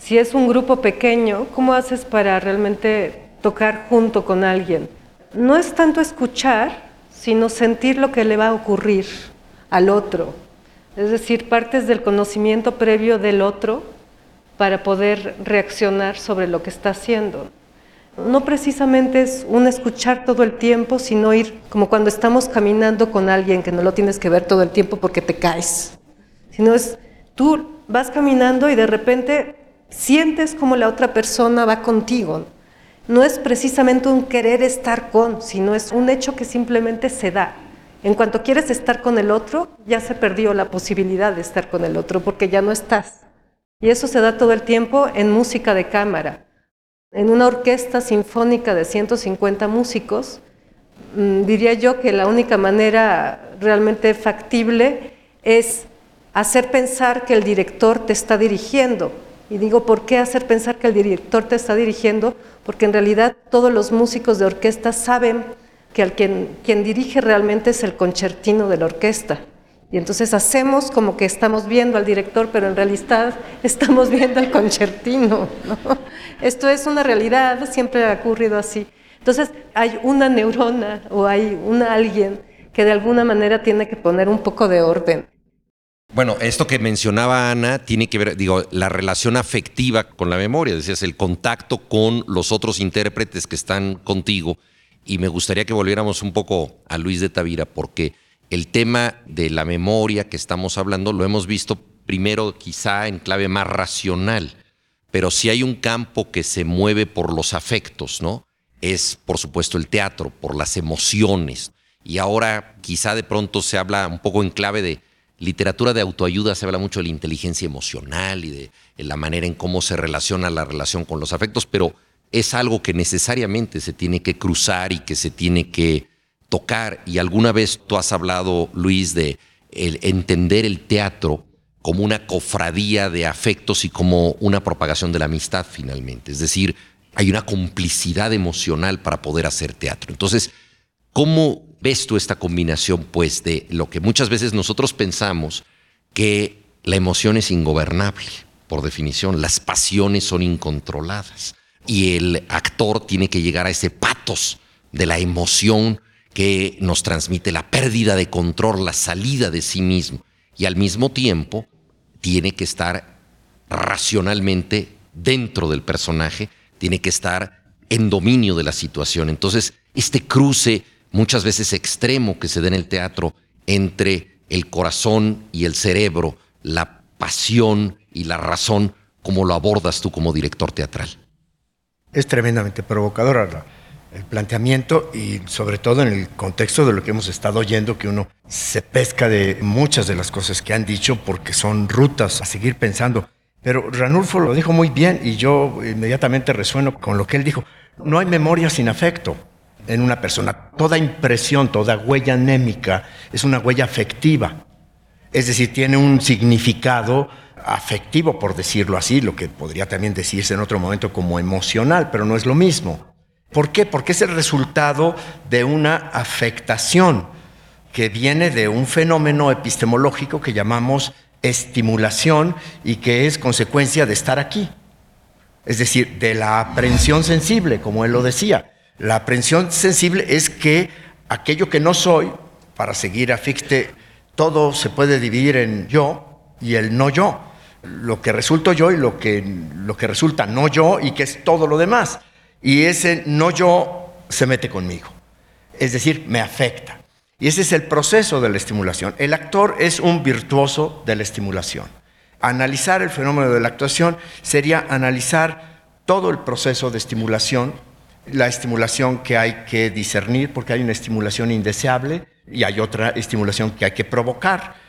Si es un grupo pequeño, ¿cómo haces para realmente tocar junto con alguien? no es tanto escuchar, sino sentir lo que le va a ocurrir al otro. Es decir, partes del conocimiento previo del otro para poder reaccionar sobre lo que está haciendo. No precisamente es un escuchar todo el tiempo, sino ir como cuando estamos caminando con alguien que no lo tienes que ver todo el tiempo porque te caes. Sino es, tú vas caminando y de repente sientes como la otra persona va contigo no es precisamente un querer estar con, sino es un hecho que simplemente se da. En cuanto quieres estar con el otro, ya se perdió la posibilidad de estar con el otro porque ya no estás. Y eso se da todo el tiempo en música de cámara. En una orquesta sinfónica de 150 músicos, mm, diría yo que la única manera realmente factible es hacer pensar que el director te está dirigiendo, y digo, ¿por qué hacer pensar que el director te está dirigiendo? Porque en realidad todos los músicos de orquesta saben que el quien, quien dirige realmente es el concertino de la orquesta. Y entonces hacemos como que estamos viendo al director, pero en realidad estamos viendo al concertino. Esto es una realidad, siempre ha ocurrido así. Entonces hay una neurona o hay un alguien que de alguna manera tiene que poner un poco de orden. Bueno, esto que mencionaba Ana tiene que ver, digo, la relación afectiva con la memoria, decías, el contacto con los otros intérpretes que están contigo. Y me gustaría que volviéramos un poco a Luis de Tavira, porque el tema de la memoria que estamos hablando lo hemos visto primero quizá en clave más racional, pero si hay un campo que se mueve por los afectos, ¿no? Es, por supuesto, el teatro, por las emociones. Y ahora quizá de pronto se habla un poco en clave de literatura de autoayuda se habla mucho de la inteligencia emocional y de, la manera en cómo se relaciona la relación con los afectos, pero es algo que necesariamente se tiene que cruzar y que se tiene que tocar. Y alguna vez tú has hablado, Luis, de entender el teatro como una cofradía de afectos y como una propagación de la amistad finalmente. Es decir, hay una complicidad emocional para poder hacer teatro. Entonces, ¿cómo ves tú esta combinación, pues, de lo que muchas veces nosotros pensamos que la emoción es ingobernable, por definición, las pasiones son incontroladas y el actor tiene que llegar a ese patos de la emoción que nos transmite la pérdida de control, la salida de sí mismo. y al mismo tiempo tiene que estar racionalmente dentro del personaje, tiene que estar en dominio de la situación. Entonces, este cruce muchas veces extremo que se da en el teatro entre el corazón y el cerebro, la pasión y la razón, ¿cómo lo abordas tú como director teatral? Es tremendamente provocador el planteamiento y sobre todo en el contexto de lo que hemos estado oyendo, que uno se pesca de muchas de las cosas que han dicho porque son rutas a seguir pensando. Pero Ranulfo lo dijo muy bien y yo inmediatamente resueno con lo que él dijo. No hay memoria sin afecto en una persona. Toda impresión, toda huella anémica es una huella afectiva. Es decir, tiene un significado afectivo, por decirlo así, lo que podría también decirse en otro momento como emocional, pero no es lo mismo. ¿Por qué? Porque es el resultado de una afectación que viene de un fenómeno epistemológico que llamamos estimulación y que es consecuencia de estar aquí. Es decir, de la aprehensión sensible, como él lo decía. La aprehensión sensible es que aquello que no soy, para seguir a Fichte, todo se puede dividir en yo y el no yo. Lo que resulto yo y lo que, lo que resulta no yo y que es todo lo demás. Y ese no yo se mete conmigo. Es decir, me afecta. Y ese es el proceso de la estimulación. El actor es un virtuoso de la estimulación. Analizar el fenómeno de la actuación sería analizar todo el proceso de estimulación, la estimulación que hay que discernir, porque hay una estimulación indeseable y hay otra estimulación que hay que provocar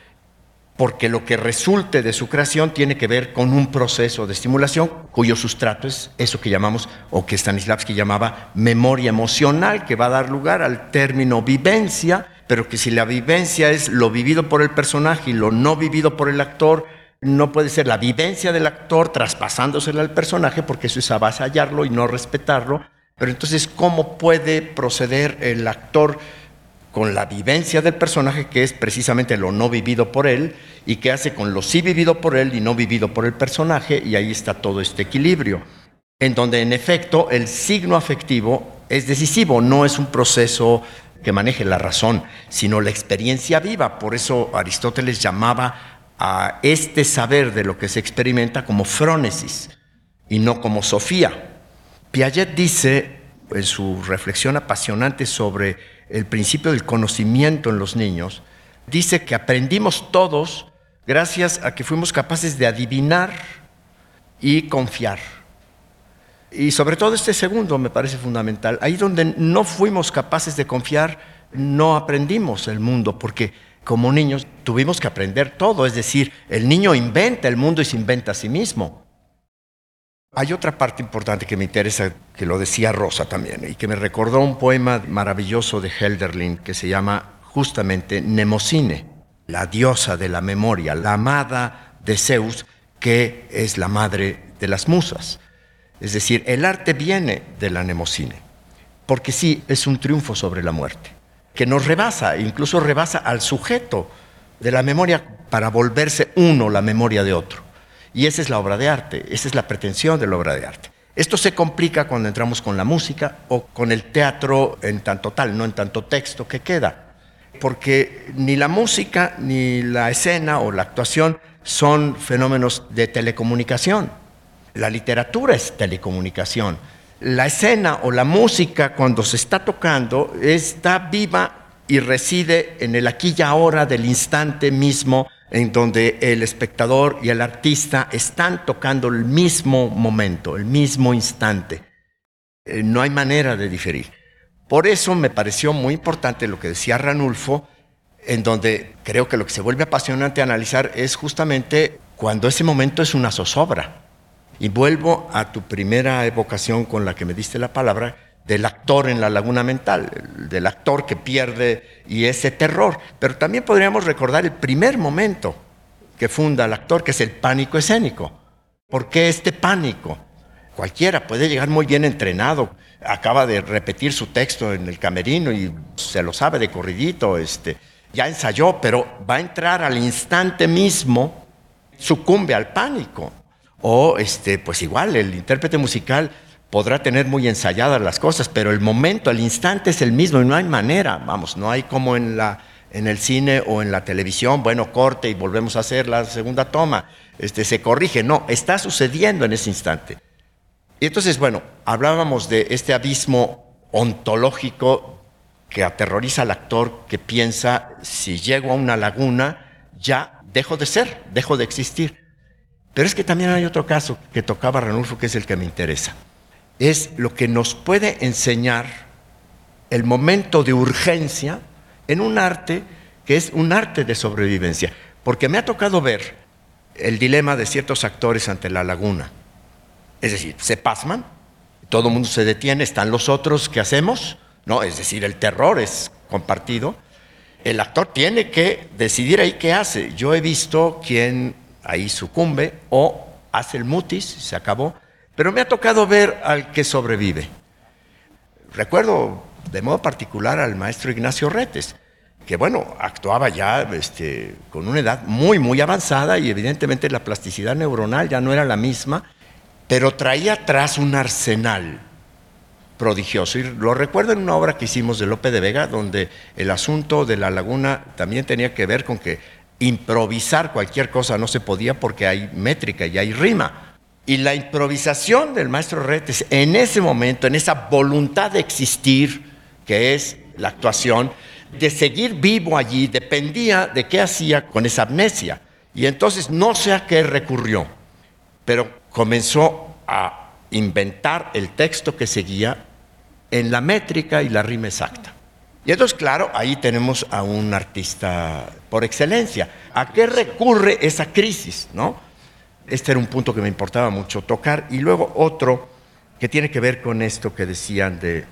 porque lo que resulte de su creación tiene que ver con un proceso de estimulación cuyo sustrato es eso que llamamos, o que Stanislavski llamaba memoria emocional, que va a dar lugar al término vivencia, pero que si la vivencia es lo vivido por el personaje y lo no vivido por el actor, no puede ser la vivencia del actor traspasándosela al personaje, porque eso es avasallarlo y no respetarlo. Pero entonces, ¿cómo puede proceder el actor? Con la vivencia del personaje, que es precisamente lo no vivido por él, y que hace con lo sí vivido por él y no vivido por el personaje, y ahí está todo este equilibrio, en donde en efecto el signo afectivo es decisivo, no es un proceso que maneje la razón, sino la experiencia viva. Por eso Aristóteles llamaba a este saber de lo que se experimenta como frónesis y no como sofía. Piaget dice en su reflexión apasionante sobre el principio del conocimiento en los niños, dice que aprendimos todos gracias a que fuimos capaces de adivinar y confiar. Y sobre todo este segundo me parece fundamental. Ahí donde no fuimos capaces de confiar, no aprendimos el mundo, porque como niños tuvimos que aprender todo. Es decir, el niño inventa el mundo y se inventa a sí mismo. Hay otra parte importante que me interesa, que lo decía Rosa también, y que me recordó un poema maravilloso de Helderlin que se llama justamente Nemocine, la diosa de la memoria, la amada de Zeus, que es la madre de las musas. Es decir, el arte viene de la Nemocine, porque sí, es un triunfo sobre la muerte, que nos rebasa, incluso rebasa al sujeto de la memoria para volverse uno la memoria de otro. Y esa es la obra de arte, esa es la pretensión de la obra de arte. Esto se complica cuando entramos con la música o con el teatro en tanto tal, no en tanto texto que queda. Porque ni la música, ni la escena o la actuación son fenómenos de telecomunicación. La literatura es telecomunicación. La escena o la música cuando se está tocando está viva y reside en el aquí y ahora del instante mismo en donde el espectador y el artista están tocando el mismo momento, el mismo instante. Eh, no hay manera de diferir. Por eso me pareció muy importante lo que decía Ranulfo, en donde creo que lo que se vuelve apasionante analizar es justamente cuando ese momento es una zozobra. Y vuelvo a tu primera evocación con la que me diste la palabra, del actor en la laguna mental, del actor que pierde y ese terror. Pero también podríamos recordar el primer momento que funda el actor, que es el pánico escénico. ¿Por qué este pánico? Cualquiera puede llegar muy bien entrenado, acaba de repetir su texto en el camerino y se lo sabe de corridito, este, ya ensayó, pero va a entrar al instante mismo, sucumbe al pánico. O este, pues igual, el intérprete musical podrá tener muy ensayadas las cosas, pero el momento, el instante es el mismo y no hay manera, vamos, no hay como en la, En el cine o en la televisión, bueno, corte y volvemos a hacer la segunda toma. Este, se corrige. No, está sucediendo en ese instante. Y entonces, bueno, hablábamos de este abismo ontológico que aterroriza al actor que piensa, si llego a una laguna, ya dejo de ser, dejo de existir. Pero es que también hay otro caso que tocaba Ranulfo, que es el que me interesa. Es lo que nos puede enseñar el momento de urgencia en un arte que es un arte de sobrevivencia. Porque me ha tocado ver el dilema de ciertos actores ante la laguna. Es decir, se pasman, todo el mundo se detiene, están los otros, ¿qué hacemos? No, es decir, el terror es compartido. El actor tiene que decidir ahí qué hace. Yo he visto quien ahí sucumbe o hace el mutis, se acabó, pero me ha tocado ver al que sobrevive. Recuerdo de modo particular al maestro Ignacio Retes, que bueno, actuaba ya este, con una edad muy, muy avanzada y evidentemente la plasticidad neuronal ya no era la misma, pero traía atrás un arsenal prodigioso. Y lo recuerdo en una obra que hicimos de Lope de Vega, donde el asunto de la laguna también tenía que ver con que improvisar cualquier cosa no se podía porque hay métrica y hay rima. Y la improvisación del maestro Retes en ese momento, en esa voluntad de existir, que es la actuación, de seguir vivo allí, dependía de qué hacía con esa amnesia. Y entonces no sé a qué recurrió, pero comenzó a inventar el texto que seguía en la métrica y la rima exacta. Y entonces, claro, ahí tenemos a un artista por excelencia. ¿A qué recurre esa crisis? ¿no? Este era un punto que me importaba mucho tocar. Y luego otro que tiene que ver con esto que decían de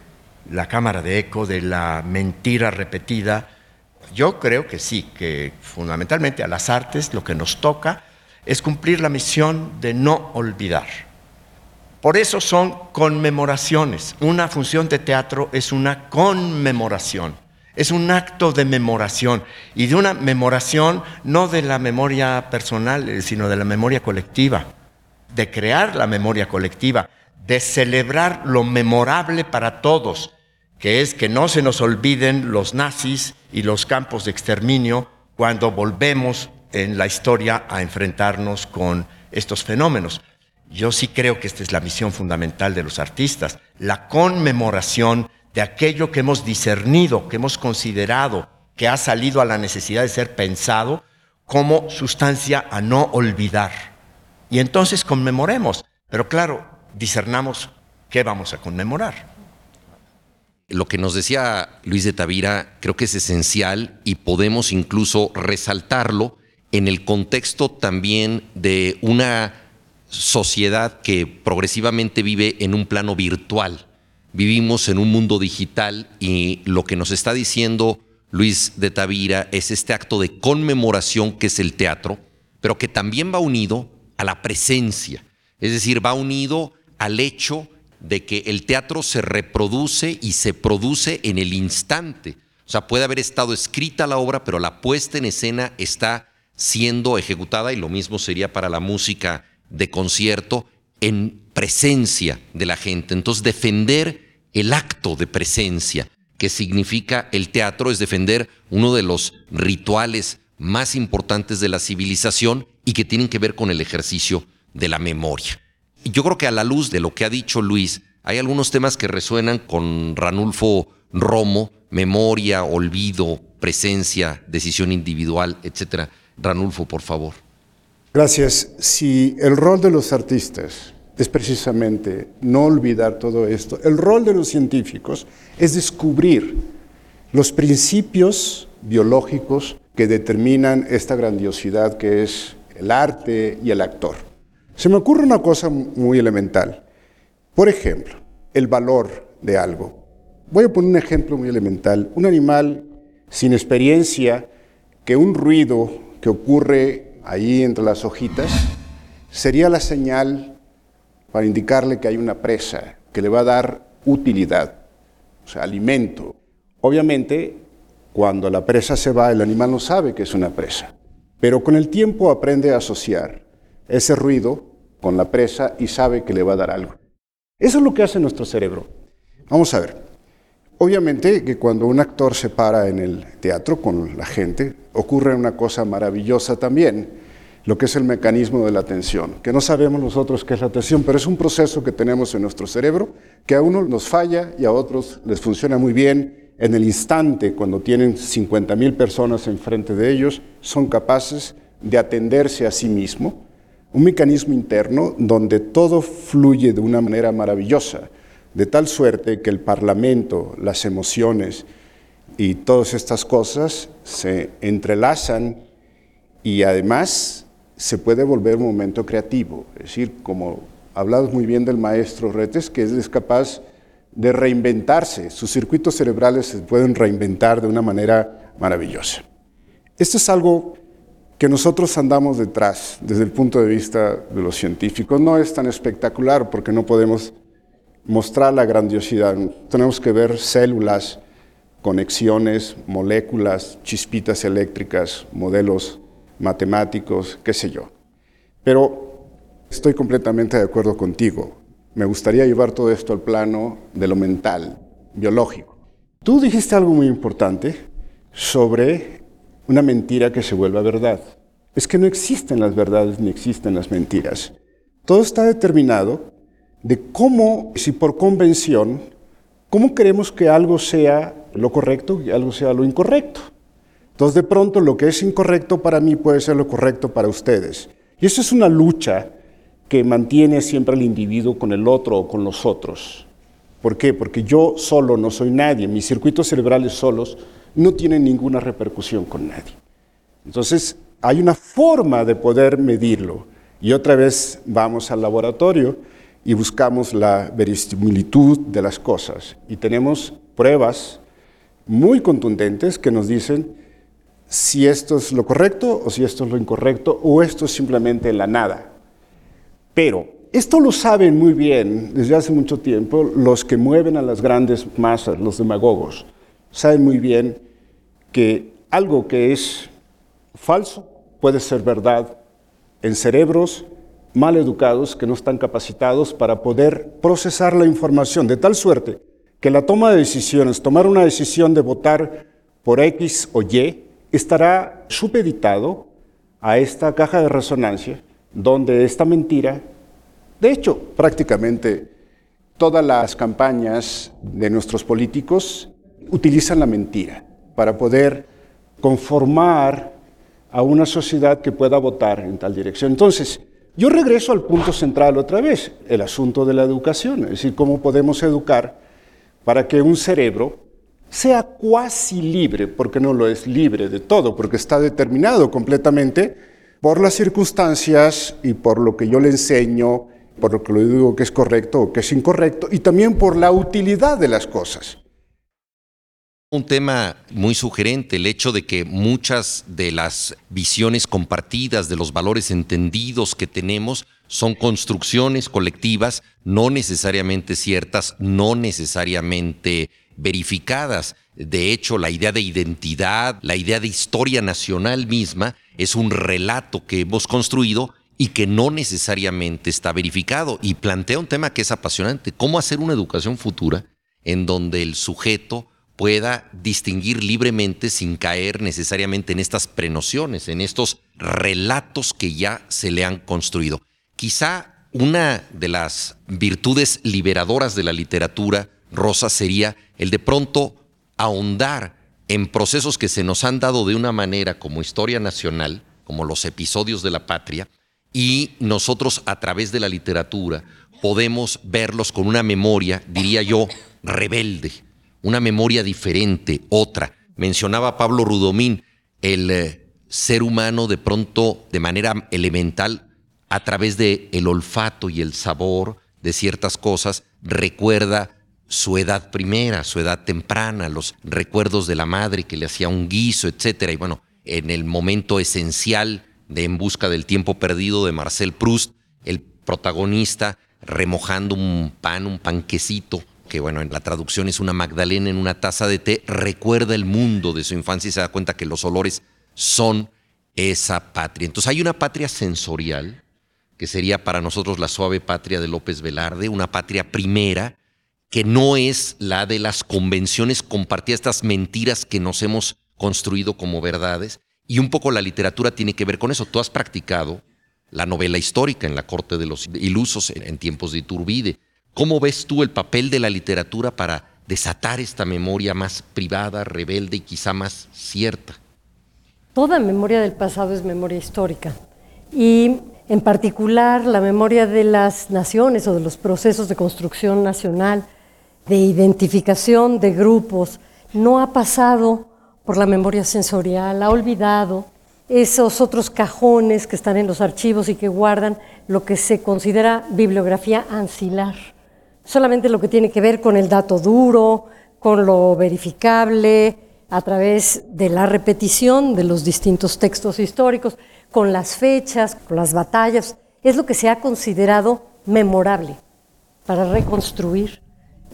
la cámara de eco, de la mentira repetida. Yo creo que sí, que fundamentalmente a las artes lo que nos toca es cumplir la misión de no olvidar. Por eso son conmemoraciones. Una función de teatro es una conmemoración, es un acto de memoración y de una memoración no de la memoria personal, eh, sino de la memoria colectiva, de crear la memoria colectiva, de celebrar lo memorable para todos, que es que no se nos olviden los nazis y los campos de exterminio cuando volvemos en la historia a enfrentarnos con estos fenómenos. Yo sí creo que esta es la misión fundamental de los artistas, la conmemoración de aquello que hemos discernido, que hemos considerado, que ha salido a la necesidad de ser pensado como sustancia a no olvidar. Y entonces conmemoremos, pero claro, discernamos qué vamos a conmemorar. Lo que nos decía Luis de Tavira creo que es esencial y podemos incluso resaltarlo en el contexto también de una sociedad que progresivamente vive en un plano virtual. Vivimos en un mundo digital y lo que nos está diciendo Luis de Tavira es este acto de conmemoración que es el teatro, pero que también va unido a la presencia, es decir, va unido al hecho de que el teatro se reproduce y se produce en el instante. O sea, puede haber estado escrita la obra, pero la puesta en escena está siendo ejecutada y lo mismo sería para la música de concierto en presencia de la gente. Entonces, defender el acto de presencia que significa el teatro es defender uno de los rituales más importantes de la civilización y que tienen que ver con el ejercicio de la memoria yo creo que a la luz de lo que ha dicho Luis, hay algunos temas que resuenan con Ranulfo Romo, memoria, olvido, presencia, decisión individual, etcétera. Ranulfo, por favor. Gracias. Si el rol de los artistas es precisamente no olvidar todo esto, el rol de los científicos es descubrir los principios biológicos que determinan esta grandiosidad que es el arte y el actor. Se me ocurre una cosa muy elemental. Por ejemplo, el valor de algo. Voy a poner un ejemplo muy elemental. Un animal sin experiencia, que un ruido que ocurre ahí entre las hojitas sería la señal para indicarle que hay una presa que le va a dar utilidad, o sea, alimento. Obviamente, cuando la presa se va, el animal no sabe que es una presa, pero con el tiempo aprende a asociar ese ruido con la presa y sabe que le va a dar algo. Eso es lo que hace nuestro cerebro. Vamos a ver. Obviamente que cuando un actor se para en el teatro con la gente, ocurre una cosa maravillosa también, lo que es el mecanismo de la atención, que no sabemos nosotros qué es la atención, pero es un proceso que tenemos en nuestro cerebro, que a uno nos falla y a otros les funciona muy bien. En el instante, cuando tienen 50 mil personas enfrente de ellos, son capaces de atenderse a sí mismo, un mecanismo interno donde todo fluye de una manera maravillosa de tal suerte que el Parlamento, las emociones y todas estas cosas se entrelazan y además se puede volver un momento creativo. Es decir, como hablamos muy bien del maestro Retes, que es capaz de reinventarse, sus circuitos cerebrales se pueden reinventar de una manera maravillosa. Esto es algo que nosotros andamos detrás desde el punto de vista de los científicos. No es tan espectacular porque no podemos mostrar la grandiosidad. Tenemos que ver células, conexiones, moléculas, chispitas eléctricas, modelos matemáticos, qué sé yo. Pero estoy completamente de acuerdo contigo. Me gustaría llevar todo esto al plano de lo mental, biológico. Tú dijiste algo muy importante sobre una mentira que se vuelva verdad. Es que no existen las verdades ni existen las mentiras. Todo está determinado de cómo, si por convención, cómo queremos que algo sea lo correcto y algo sea lo incorrecto. Entonces, de pronto, lo que es incorrecto para mí puede ser lo correcto para ustedes. Y eso es una lucha que mantiene siempre al individuo con el otro o con los otros. ¿Por qué? Porque yo solo no soy nadie, mis circuitos cerebrales solos no tienen ninguna repercusión con nadie. Entonces, hay una forma de poder medirlo. Y otra vez vamos al laboratorio y buscamos la verisimilitud de las cosas. Y tenemos pruebas muy contundentes que nos dicen si esto es lo correcto o si esto es lo incorrecto o esto es simplemente la nada. Pero esto lo saben muy bien desde hace mucho tiempo los que mueven a las grandes masas, los demagogos. Saben muy bien que algo que es falso puede ser verdad en cerebros mal educados que no están capacitados para poder procesar la información, de tal suerte que la toma de decisiones, tomar una decisión de votar por X o Y, estará supeditado a esta caja de resonancia donde esta mentira, de hecho, prácticamente todas las campañas de nuestros políticos utilizan la mentira para poder conformar a una sociedad que pueda votar en tal dirección. Entonces, yo regreso al punto central otra vez, el asunto de la educación, es decir, cómo podemos educar para que un cerebro sea cuasi libre, porque no lo es libre de todo, porque está determinado completamente por las circunstancias y por lo que yo le enseño, por lo que le digo que es correcto o que es incorrecto, y también por la utilidad de las cosas. Un tema muy sugerente, el hecho de que muchas de las visiones compartidas, de los valores entendidos que tenemos, son construcciones colectivas no necesariamente ciertas, no necesariamente verificadas. De hecho, la idea de identidad, la idea de historia nacional misma, es un relato que hemos construido y que no necesariamente está verificado. Y plantea un tema que es apasionante, cómo hacer una educación futura en donde el sujeto pueda distinguir libremente sin caer necesariamente en estas prenociones, en estos relatos que ya se le han construido. Quizá una de las virtudes liberadoras de la literatura, Rosa, sería el de pronto ahondar en procesos que se nos han dado de una manera como historia nacional, como los episodios de la patria, y nosotros a través de la literatura podemos verlos con una memoria, diría yo, rebelde, una memoria diferente, otra. Mencionaba Pablo Rudomín, el eh, ser humano de pronto, de manera elemental, a través de el olfato y el sabor de ciertas cosas, recuerda su edad primera, su edad temprana, los recuerdos de la madre que le hacía un guiso, etcétera. Y bueno, en el momento esencial de En busca del tiempo perdido de Marcel Proust, el protagonista remojando un pan, un panquecito que bueno, en la traducción es una Magdalena en una taza de té, recuerda el mundo de su infancia y se da cuenta que los olores son esa patria. Entonces hay una patria sensorial, que sería para nosotros la suave patria de López Velarde, una patria primera, que no es la de las convenciones compartidas, estas mentiras que nos hemos construido como verdades. Y un poco la literatura tiene que ver con eso. Tú has practicado la novela histórica en la corte de los ilusos en tiempos de Iturbide. ¿Cómo ves tú el papel de la literatura para desatar esta memoria más privada, rebelde y quizá más cierta? Toda memoria del pasado es memoria histórica. Y en particular la memoria de las naciones o de los procesos de construcción nacional, de identificación de grupos, no ha pasado por la memoria sensorial, ha olvidado esos otros cajones que están en los archivos y que guardan lo que se considera bibliografía ancilar. Solamente lo que tiene que ver con el dato duro, con lo verificable, a través de la repetición de los distintos textos históricos, con las fechas, con las batallas, es lo que se ha considerado memorable para reconstruir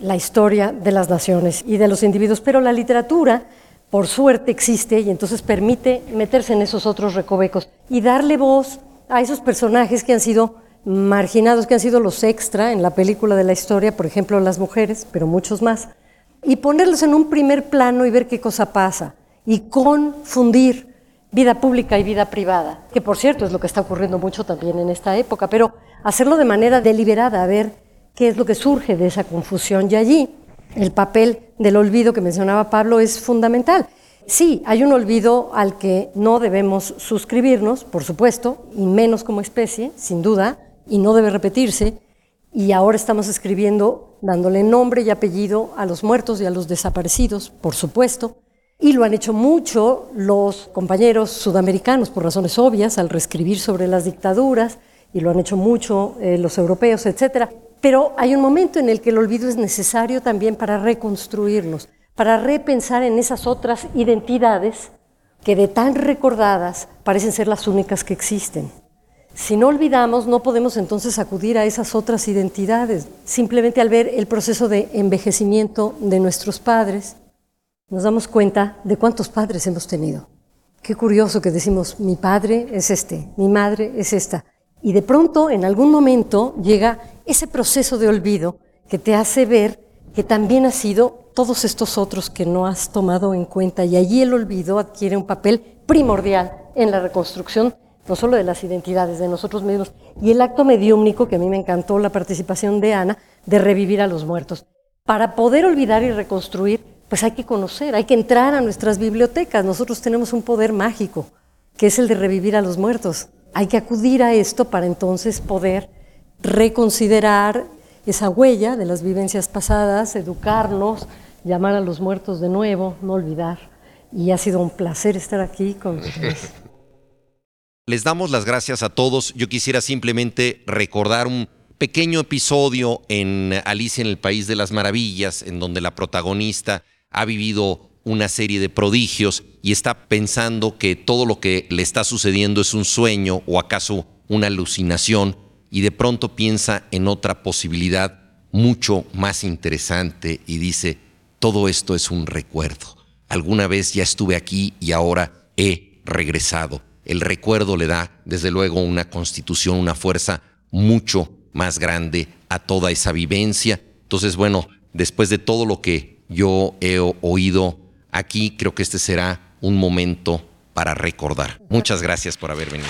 la historia de las naciones y de los individuos. Pero la literatura, por suerte, existe y entonces permite meterse en esos otros recovecos y darle voz a esos personajes que han sido marginados, que han sido los extra en la película de la historia, por ejemplo, las mujeres, pero muchos más, y ponerlos en un primer plano y ver qué cosa pasa, y confundir vida pública y vida privada, que por cierto es lo que está ocurriendo mucho también en esta época, pero hacerlo de manera deliberada, a ver qué es lo que surge de esa confusión. Y allí el papel del olvido que mencionaba Pablo es fundamental. Sí, hay un olvido al que no debemos suscribirnos, por supuesto, y menos como especie, sin duda, y no debe repetirse. Y ahora estamos escribiendo dándole nombre y apellido a los muertos y a los desaparecidos, por supuesto. Y lo han hecho mucho los compañeros sudamericanos, por razones obvias, al reescribir sobre las dictaduras, y lo han hecho mucho eh, los europeos, etc. Pero hay un momento en el que el olvido es necesario también para reconstruirnos, para repensar en esas otras identidades que de tan recordadas parecen ser las únicas que existen. Si no olvidamos, no podemos entonces acudir a esas otras identidades. Simplemente al ver el proceso de envejecimiento de nuestros padres, nos damos cuenta de cuántos padres hemos tenido. Qué curioso que decimos, mi padre es este, mi madre es esta. Y de pronto, en algún momento, llega ese proceso de olvido que te hace ver que también has sido todos estos otros que no has tomado en cuenta. Y allí el olvido adquiere un papel primordial en la reconstrucción, no solo de las identidades de nosotros mismos. Y el acto mediúmnico, que a mí me encantó la participación de Ana, de revivir a los muertos. Para poder olvidar y reconstruir, pues hay que conocer, hay que entrar a nuestras bibliotecas. Nosotros tenemos un poder mágico, que es el de revivir a los muertos. Hay que acudir a esto para entonces poder reconsiderar esa huella de las vivencias pasadas, educarnos, llamar a los muertos de nuevo, no olvidar. Y ha sido un placer estar aquí con ustedes. Les damos las gracias a todos. Yo quisiera simplemente recordar un pequeño episodio en Alicia en el País de las Maravillas, en donde la protagonista ha vivido una serie de prodigios y está pensando que todo lo que le está sucediendo es un sueño o acaso una alucinación y de pronto piensa en otra posibilidad mucho más interesante y dice, todo esto es un recuerdo. Alguna vez ya estuve aquí y ahora he regresado. El recuerdo le da, desde luego, una constitución, una fuerza mucho más grande a toda esa vivencia. Entonces, bueno, después de todo lo que yo he oído aquí, creo que este será un momento para recordar. Muchas gracias por haber venido.